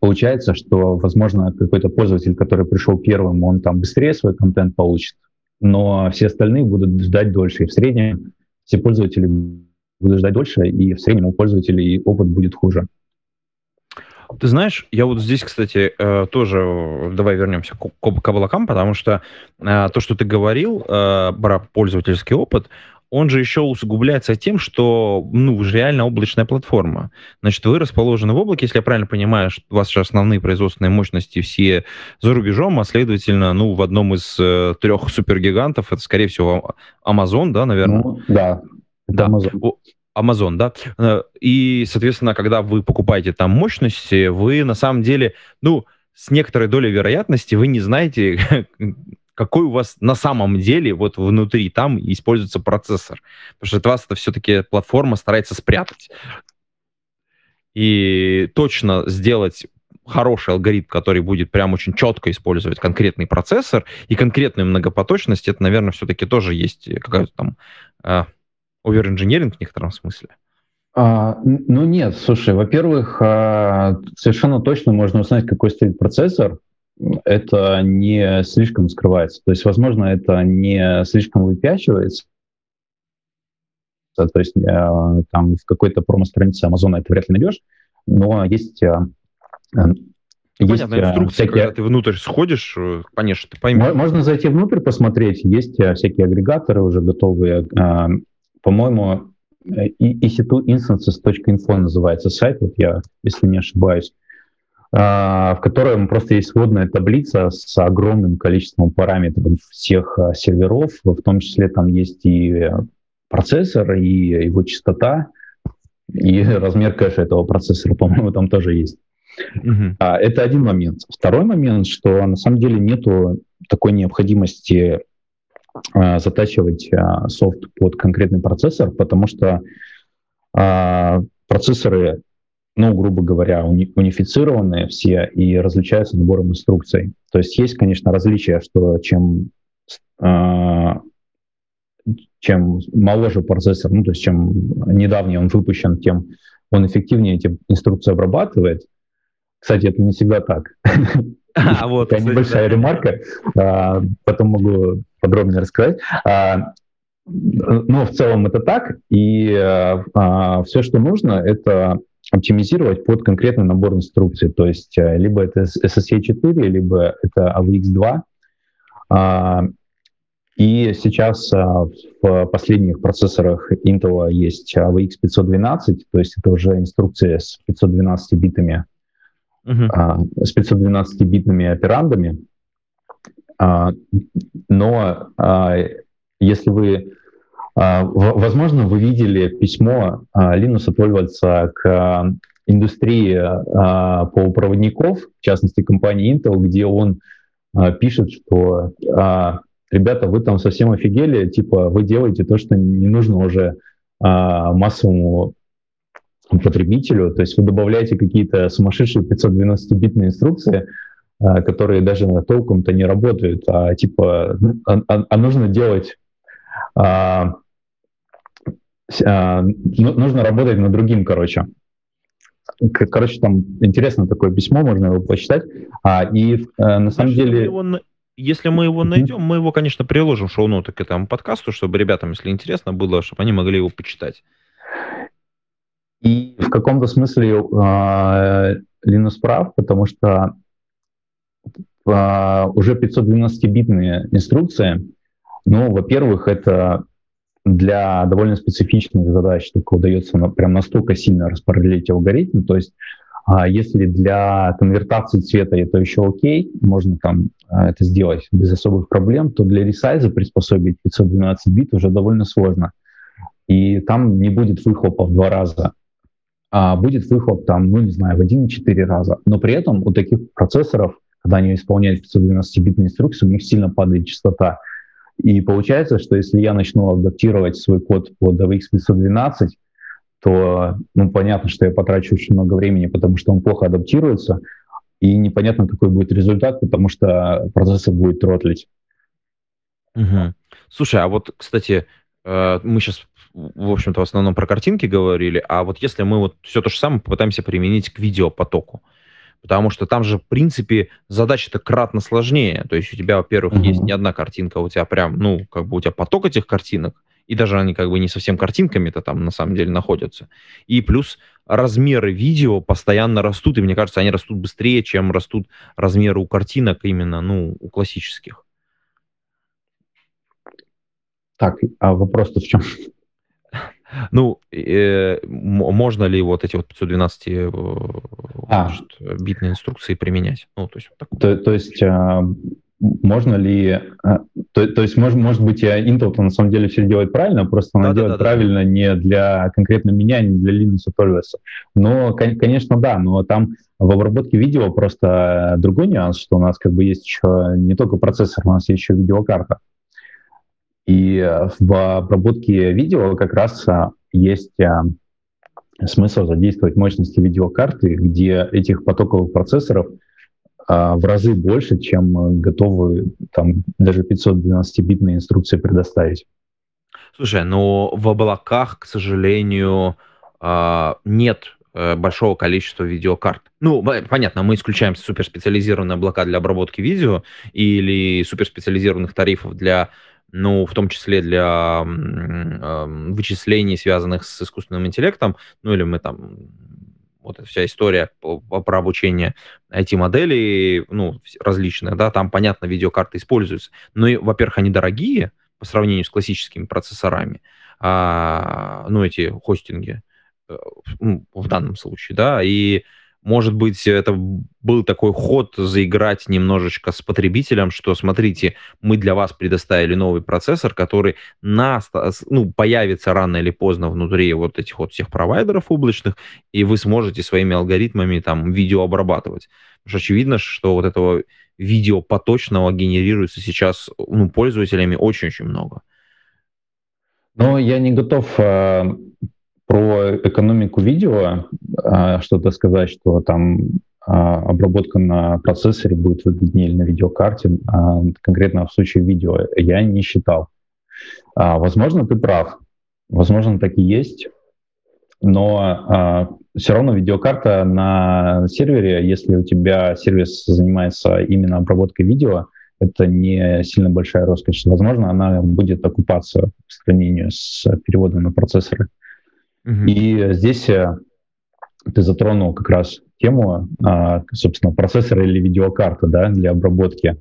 получается, что, возможно, какой-то пользователь, который пришел первым, он там быстрее свой контент получит, но все остальные будут ждать дольше. И в среднем все пользователи будут ждать дольше, и в среднем у пользователей опыт будет хуже. Ты знаешь, я вот здесь, кстати, э, тоже давай вернемся к облакам, потому что э, то, что ты говорил э, про пользовательский опыт, он же еще усугубляется тем, что, ну, вы же реально облачная платформа. Значит, вы расположены в облаке, если я правильно понимаю, что у вас же основные производственные мощности все за рубежом, а следовательно, ну, в одном из э, трех супергигантов, это, скорее всего, Amazon, да, наверное? Ну, да. Да. Amazon. Amazon, да. Э, и, соответственно, когда вы покупаете там мощности, вы на самом деле, ну, с некоторой долей вероятности вы не знаете, какой у вас на самом деле вот внутри там используется процессор. Потому что от вас это все-таки платформа старается спрятать. И точно сделать хороший алгоритм, который будет прям очень четко использовать конкретный процессор и конкретную многопоточность, это, наверное, все-таки тоже есть какая-то там э, в некотором смысле. А, ну нет, слушай, во-первых, а, совершенно точно можно узнать, какой стоит процессор, это не слишком скрывается. То есть, возможно, это не слишком выпячивается. То есть э, там в какой-то промо-странице Амазона это вряд ли найдешь, но есть э, э, есть Понятно, инструкции, всякие... когда ты внутрь сходишь, конечно, ты поймешь. Можно зайти внутрь посмотреть, есть всякие агрегаторы уже готовые. По-моему, ec2instances.info называется сайт, вот я, если не ошибаюсь. А, в котором просто есть сводная таблица с огромным количеством параметров всех а, серверов, в том числе там есть и процессор, и его частота, и размер кэша этого процессора, по-моему, там тоже есть. Uh-huh. Это один момент. Второй момент, что на самом деле нету такой необходимости затачивать софт под конкретный процессор, потому что процессоры ну, грубо говоря, уни унифицированные все и различаются набором инструкций. То есть есть, конечно, различия, что чем, э, чем моложе процессор, ну, то есть чем недавний он выпущен, тем он эффективнее эти инструкции обрабатывает. Кстати, это не всегда так. А, вот, Такая небольшая ремарка, а, потом могу подробнее рассказать. А, но в целом это так, и а, а все, что нужно, это оптимизировать под конкретный набор инструкций. То есть э, либо это SSA 4, либо это AVX2. А, и сейчас а, в последних процессорах Intel есть AVX 512, то есть это уже инструкция с 512 битами, uh-huh. с 512 битными операндами. Но если вы а, возможно, вы видели письмо а, Линуса Торвальдса к а, индустрии полупроводников, в частности компании Intel, где он пишет, что ребята, вы там совсем офигели, типа вы делаете то, что не нужно уже массовому потребителю, то есть вы добавляете какие-то сумасшедшие 512-битные инструкции, которые даже толком-то не работают, а типа, а, а нужно делать а, нужно работать над другим, короче. Короче, там интересно такое письмо, можно его почитать. А, и а, на самом если деле... Мы его, если мы его найдем, мы его, конечно, приложим в шоу-ноты к этому подкасту, чтобы ребятам, если интересно было, чтобы они могли его почитать. И в каком-то смысле э, Линус прав, потому что э, уже 512-битные инструкции, ну, во-первых, это для довольно специфичных задач только удается прям настолько сильно распределить алгоритм. То есть, А если для конвертации цвета это еще окей, можно там а, это сделать без особых проблем, то для ресайза приспособить 512 бит уже довольно сложно. И там не будет выхлопа в два раза, а будет выхлоп там, ну не знаю, в 1-4 раза. Но при этом у таких процессоров, когда они исполняют 512-битные инструкции, у них сильно падает частота. И получается, что если я начну адаптировать свой код под DVX 512, то ну, понятно, что я потрачу очень много времени, потому что он плохо адаптируется, и непонятно, какой будет результат, потому что процессор будет тротлить. Угу. Слушай, а вот, кстати, э, мы сейчас, в общем-то, в основном про картинки говорили, а вот если мы вот все то же самое попытаемся применить к видеопотоку, потому что там же, в принципе, задача-то кратно сложнее. То есть у тебя, во-первых, mm-hmm. есть не одна картинка, у тебя прям, ну, как бы у тебя поток этих картинок, и даже они как бы не совсем картинками-то там на самом деле находятся. И плюс размеры видео постоянно растут, и мне кажется, они растут быстрее, чем растут размеры у картинок именно, ну, у классических. Так, а вопрос-то в чем? Ну, э, можно ли вот эти вот 512 э, а. битные инструкции применять? Ну, то есть, вот то, то есть э, можно ли... Э, то, то есть, может, может быть, Intel на самом деле все делает правильно, просто она да, делает да, да, правильно да. не для конкретно меня, не для Linux Torvalds. Но, конечно, да, но там в обработке видео просто другой нюанс, что у нас как бы есть еще не только процессор, у нас есть еще видеокарта. И в обработке видео как раз есть смысл задействовать мощности видеокарты, где этих потоковых процессоров – в разы больше, чем готовы там даже 512-битные инструкции предоставить. Слушай, но в облаках, к сожалению, а, нет э, большого количества видеокарт. Ну, понятно, мы исключаем суперспециализированные облака для обработки видео или суперспециализированных тарифов для, ну, в том числе для э, вычислений, связанных с искусственным интеллектом, ну, или мы там вот вся история про обучение IT-моделей, ну, различных, да, там, понятно, видеокарты используются. Но, во-первых, они дорогие по сравнению с классическими процессорами, а, ну, эти хостинги, э, ну, в данном случае, да, и может быть, это был такой ход заиграть немножечко с потребителем, что, смотрите, мы для вас предоставили новый процессор, который на, ну, появится рано или поздно внутри вот этих вот всех провайдеров облачных, и вы сможете своими алгоритмами там видео обрабатывать. Потому что очевидно, что вот этого видео поточного генерируется сейчас ну, пользователями очень-очень много. Но я не готов э, про экономику видео а, что-то сказать, что там а, обработка на процессоре будет выгоднее или на видеокарте, а, конкретно в случае видео, я не считал. Возможно, ты прав. Возможно, так и есть. Но все равно видеокарта на сервере, если у тебя сервис занимается именно обработкой видео, это не сильно большая роскошь. Возможно, она будет окупаться по сравнению с переводом на процессоры. И здесь э, ты затронул как раз тему, а, собственно, процессора или видеокарты да, для обработки.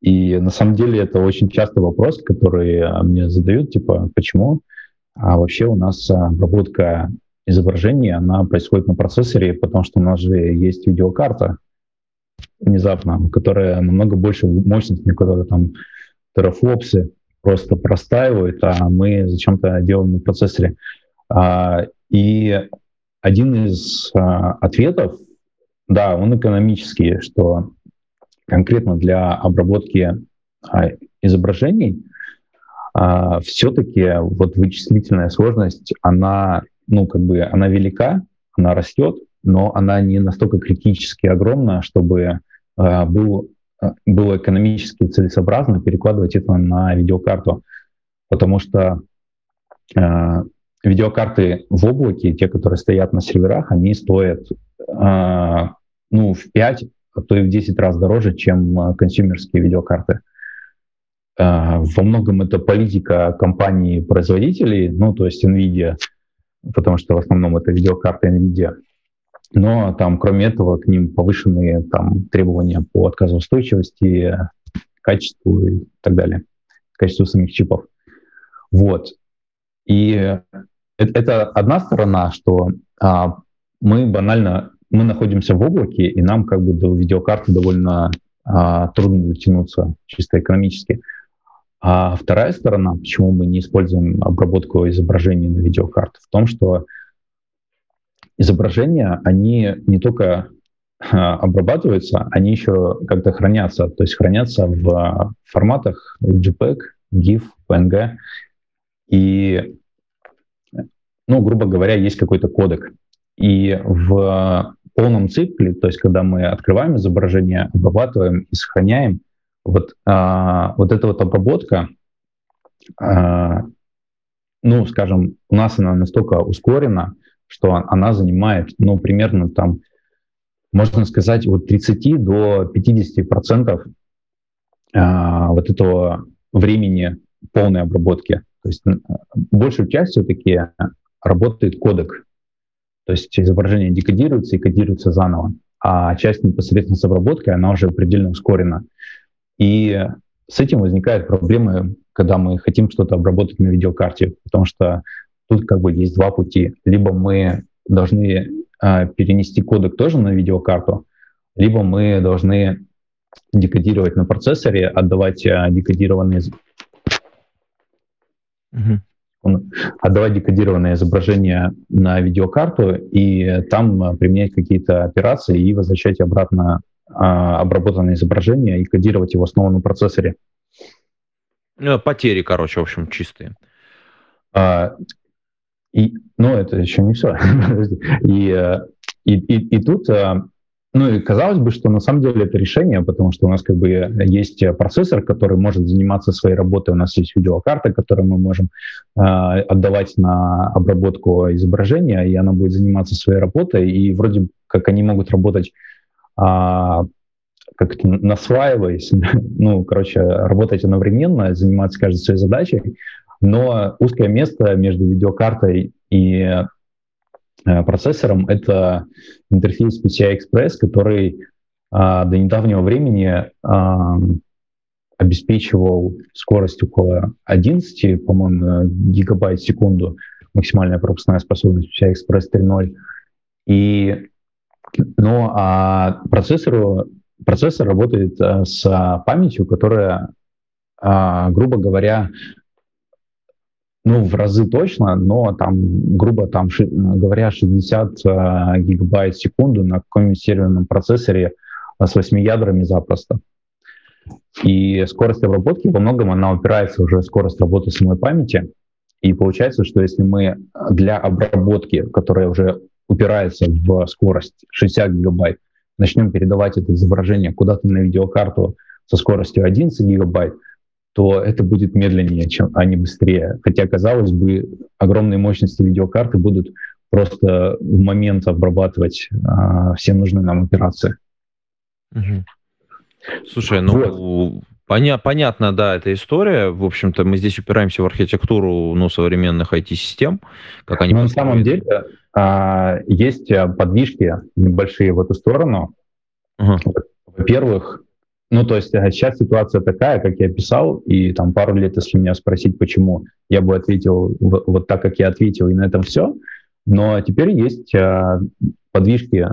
И на самом деле это очень часто вопрос, который э, мне задают, типа, почему а вообще у нас обработка изображения, она происходит на процессоре, потому что у нас же есть видеокарта внезапно, которая намного больше мощности, которая там терафлопсы просто простаивают, а мы зачем-то делаем на процессоре. А, и один из а, ответов, да, он экономический, что конкретно для обработки а, изображений все-таки вот вычислительная сложность, она, ну, как бы, она велика, она растет, но она не настолько критически огромна, чтобы был, было экономически целесообразно перекладывать это на видеокарту. Потому что видеокарты в облаке, те, которые стоят на серверах, они стоят э, ну, в 5, а то и в 10 раз дороже, чем э, консюмерские видеокарты. Э, во многом это политика компаний-производителей, ну, то есть NVIDIA, потому что в основном это видеокарты NVIDIA. Но там, кроме этого, к ним повышенные там, требования по отказоустойчивости, качеству и так далее, качеству самих чипов. Вот. И это, это одна сторона, что а, мы банально мы находимся в облаке, и нам как бы до видеокарты довольно а, трудно дотянуться чисто экономически. А вторая сторона, почему мы не используем обработку изображений на видеокарты, в том, что изображения, они не только а, обрабатываются, они еще как-то хранятся, то есть хранятся в форматах JPEG, GIF, PNG. И, ну, грубо говоря, есть какой-то кодек. И в полном цикле, то есть когда мы открываем изображение, обрабатываем и сохраняем, вот, а, вот эта вот обработка, а, ну, скажем, у нас она настолько ускорена, что она занимает, ну, примерно там, можно сказать, от 30 до 50 процентов а, вот этого времени полной обработки. То есть большую часть все-таки работает кодек, то есть изображение декодируется и кодируется заново, а часть непосредственно с обработкой, она уже предельно ускорена. И с этим возникают проблемы, когда мы хотим что-то обработать на видеокарте, потому что тут как бы есть два пути. Либо мы должны э, перенести кодек тоже на видеокарту, либо мы должны декодировать на процессоре, отдавать э, декодированные mm-hmm отдавать декодированное изображение на видеокарту и там применять какие-то операции и возвращать обратно а, обработанное изображение и кодировать его снова на процессоре. Ну, потери, короче, в общем, чистые. А, и, ну, это еще не все. и, э, и, и, и тут а, ну и казалось бы, что на самом деле это решение, потому что у нас как бы есть процессор, который может заниматься своей работой, у нас есть видеокарта, которую мы можем э, отдавать на обработку изображения, и она будет заниматься своей работой, и вроде как они могут работать э, как-то насваиваясь, ну, короче, работать одновременно, заниматься каждой своей задачей, но узкое место между видеокартой и Э, процессором, это интерфейс PCI Express, который а, до недавнего времени а, обеспечивал скорость около 11, по-моему, гигабайт в секунду, максимальная пропускная способность PCI Express 3.0. И, ну, а процессору, процессор работает а, с памятью, которая, а, грубо говоря, ну, в разы точно, но там, грубо там, говоря, 60 э, гигабайт в секунду на каком-нибудь серверном процессоре с 8 ядрами запросто. И скорость обработки во многом она упирается уже в скорость работы самой памяти. И получается, что если мы для обработки, которая уже упирается в скорость 60 гигабайт, начнем передавать это изображение куда-то на видеокарту со скоростью 11 гигабайт, то это будет медленнее, чем, а не быстрее. Хотя, казалось бы, огромные мощности видеокарты будут просто в момент обрабатывать а, все нужные нам операции. Угу. Слушай, ну вот. поня- понятно, да, эта история. В общем-то, мы здесь упираемся в архитектуру ну, современных IT-систем, как они. Но на самом деле а, есть подвижки небольшие в эту сторону. Угу. Во-первых, ну, то есть сейчас э, ситуация такая, как я писал, и там пару лет, если меня спросить, почему, я бы ответил вот так, как я ответил, и на этом все. Но теперь есть а, подвижки.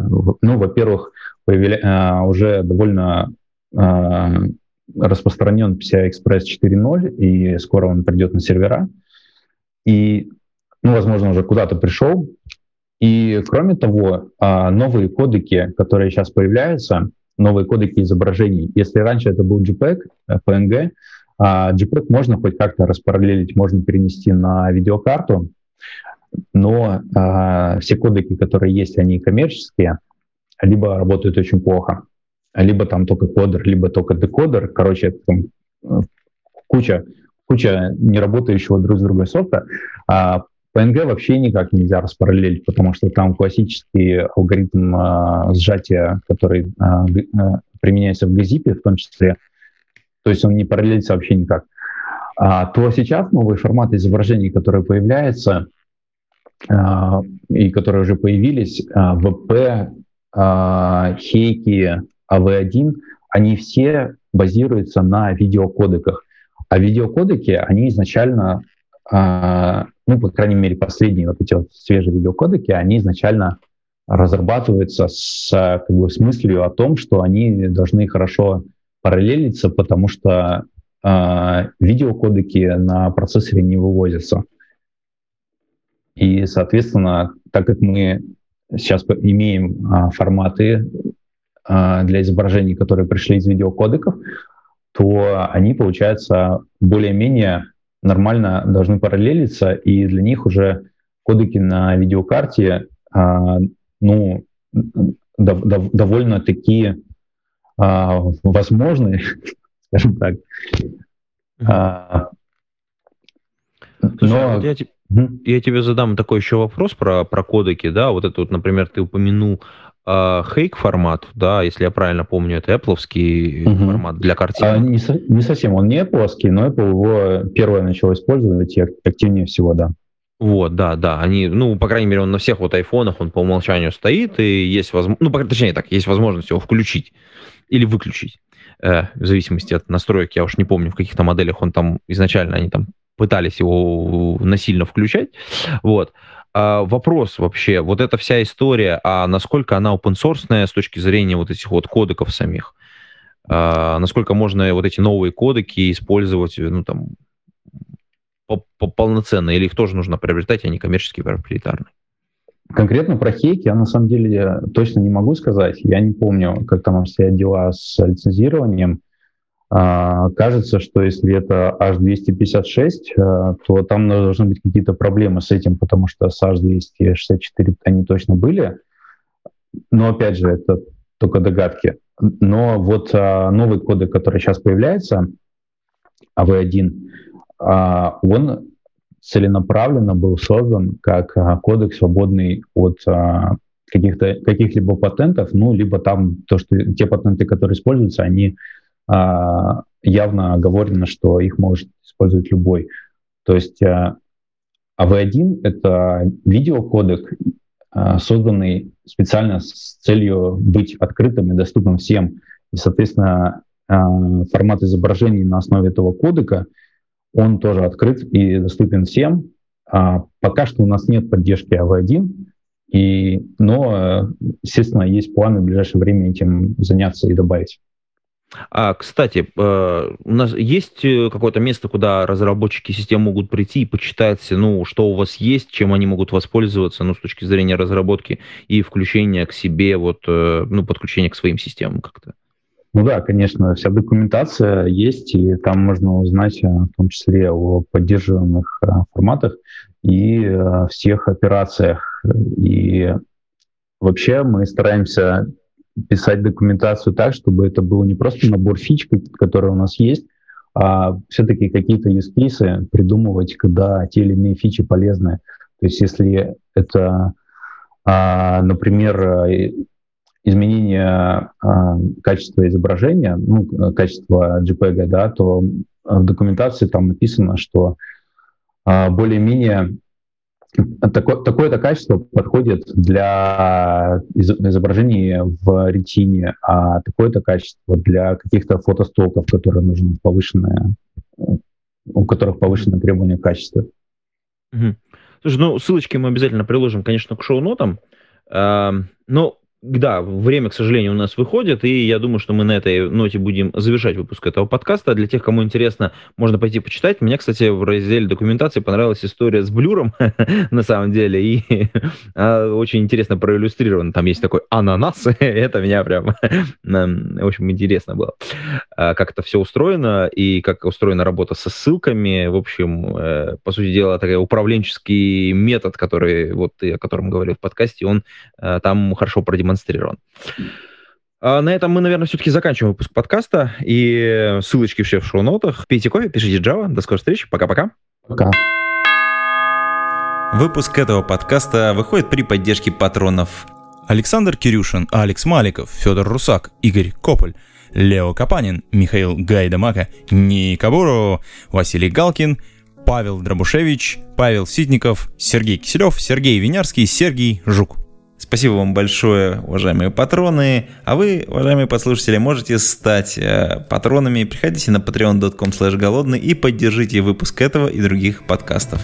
Ну, во-первых, появля... а, уже довольно а, распространен PCI Express 4.0, и скоро он придет на сервера. И, ну, возможно, уже куда-то пришел. И, кроме того, а, новые кодеки, которые сейчас появляются, новые кодеки изображений. Если раньше это был JPEG, PNG, а JPEG можно хоть как-то распараллелить, можно перенести на видеокарту, но а, все кодеки, которые есть, они коммерческие, либо работают очень плохо, либо там только кодер, либо только декодер. Короче, там э, куча, куча неработающего друг с другом софта. А PNG вообще никак нельзя распараллелить, потому что там классический алгоритм э, сжатия, который э, э, применяется в GZIP в том числе, то есть он не параллелится вообще никак. А, то сейчас новые форматы изображений, которые появляются э, и которые уже появились, э, VP, э, Хейки, AV1, они все базируются на видеокодеках. А видеокодеки, они изначально ну, по крайней мере, последние вот эти вот свежие видеокодеки, они изначально разрабатываются с, как бы, с мыслью о том, что они должны хорошо параллелиться, потому что э, видеокодеки на процессоре не вывозятся. И, соответственно, так как мы сейчас имеем э, форматы э, для изображений, которые пришли из видеокодеков, то они, получается, более-менее нормально должны параллелиться, и для них уже кодеки на видеокарте а, ну, дов, дов, довольно такие а, возможны, скажем так. А, Слушай, но... вот я, я тебе задам такой еще вопрос про, про кодеки, да, вот это вот, например, ты упомянул Хейк формат, да, если я правильно помню, это Apple угу. формат для картинок. А, не, не совсем, он не Apple, но Apple его первое начал использовать и активнее всего, да. Вот, да, да, они, ну, по крайней мере, он на всех вот айфонах, он по умолчанию стоит, и есть возможность, ну, точнее так, есть возможность его включить или выключить, э, в зависимости от настроек, я уж не помню, в каких-то моделях он там изначально, они там пытались его насильно включать, вот. А вопрос вообще, вот эта вся история, а насколько она open source с точки зрения вот этих вот кодеков самих? А насколько можно вот эти новые кодеки использовать, ну, там, полноценно, или их тоже нужно приобретать, а коммерческие проприетарные? Конкретно про хейк я на самом деле точно не могу сказать. Я не помню, как там обстоят дела с лицензированием. А, кажется, что если это H256, а, то там должны быть какие-то проблемы с этим, потому что с H264 они точно были. Но опять же, это только догадки. Но вот а, новый кодек, который сейчас появляется, AV1, он целенаправленно был создан как кодек, свободный от каких-то каких-либо патентов, ну, либо там то, что те патенты, которые используются, они а, явно оговорено, что их может использовать любой. То есть AV1 а, — это видеокодек, а, созданный специально с целью быть открытым и доступным всем. И, соответственно, формат изображений на основе этого кодека, он тоже открыт и доступен всем. Пока что у нас нет поддержки AV1, и, но, естественно, есть планы в ближайшее время этим заняться и добавить. А, кстати, э, у нас есть э, какое-то место, куда разработчики систем могут прийти и почитать, ну, что у вас есть, чем они могут воспользоваться, ну, с точки зрения разработки и включения к себе, вот, э, ну, подключения к своим системам как-то? Ну да, конечно, вся документация есть, и там можно узнать в том числе о поддерживаемых форматах и всех операциях. И вообще мы стараемся писать документацию так, чтобы это был не просто набор фич, которые у нас есть, а все-таки какие-то cases придумывать, когда те или иные фичи полезны. То есть если это, а, например, изменение а, качества изображения, ну, качества JPEG, да, то в документации там написано, что а, более-менее Такое, такое-то качество подходит для изображений в ретине, а такое-то качество для каких-то фотостоков, которые нужны повышенное, у которых повышенное требование качества. Угу. Слушай, ну, ссылочки мы обязательно приложим, конечно, к шоу-нотам. Э, но да, время, к сожалению, у нас выходит, и я думаю, что мы на этой ноте будем завершать выпуск этого подкаста. Для тех, кому интересно, можно пойти почитать. Мне, кстати, в разделе документации понравилась история с блюром, на самом деле, и а, очень интересно проиллюстрировано. Там есть такой ананас, это меня прям, в общем, интересно было, а, как это все устроено, и как устроена работа со ссылками. В общем, э, по сути дела, такой управленческий метод, который, вот ты о котором говорил в подкасте, он э, там хорошо продемонстрирован продемонстрирован. А на этом мы, наверное, все-таки заканчиваем выпуск подкаста. И ссылочки все в шоу-нотах. Пейте кофе, пишите Java. До скорой встречи. Пока-пока. Пока. Выпуск этого подкаста выходит при поддержке патронов. Александр Кирюшин, Алекс Маликов, Федор Русак, Игорь Кополь, Лео Капанин, Михаил Гайдамака, Ника Буру, Василий Галкин, Павел Дробушевич, Павел Ситников, Сергей Киселев, Сергей Винярский, Сергей Жук. Спасибо вам большое, уважаемые патроны. А вы, уважаемые послушатели, можете стать э, патронами. Приходите на patreon.com голодный и поддержите выпуск этого и других подкастов.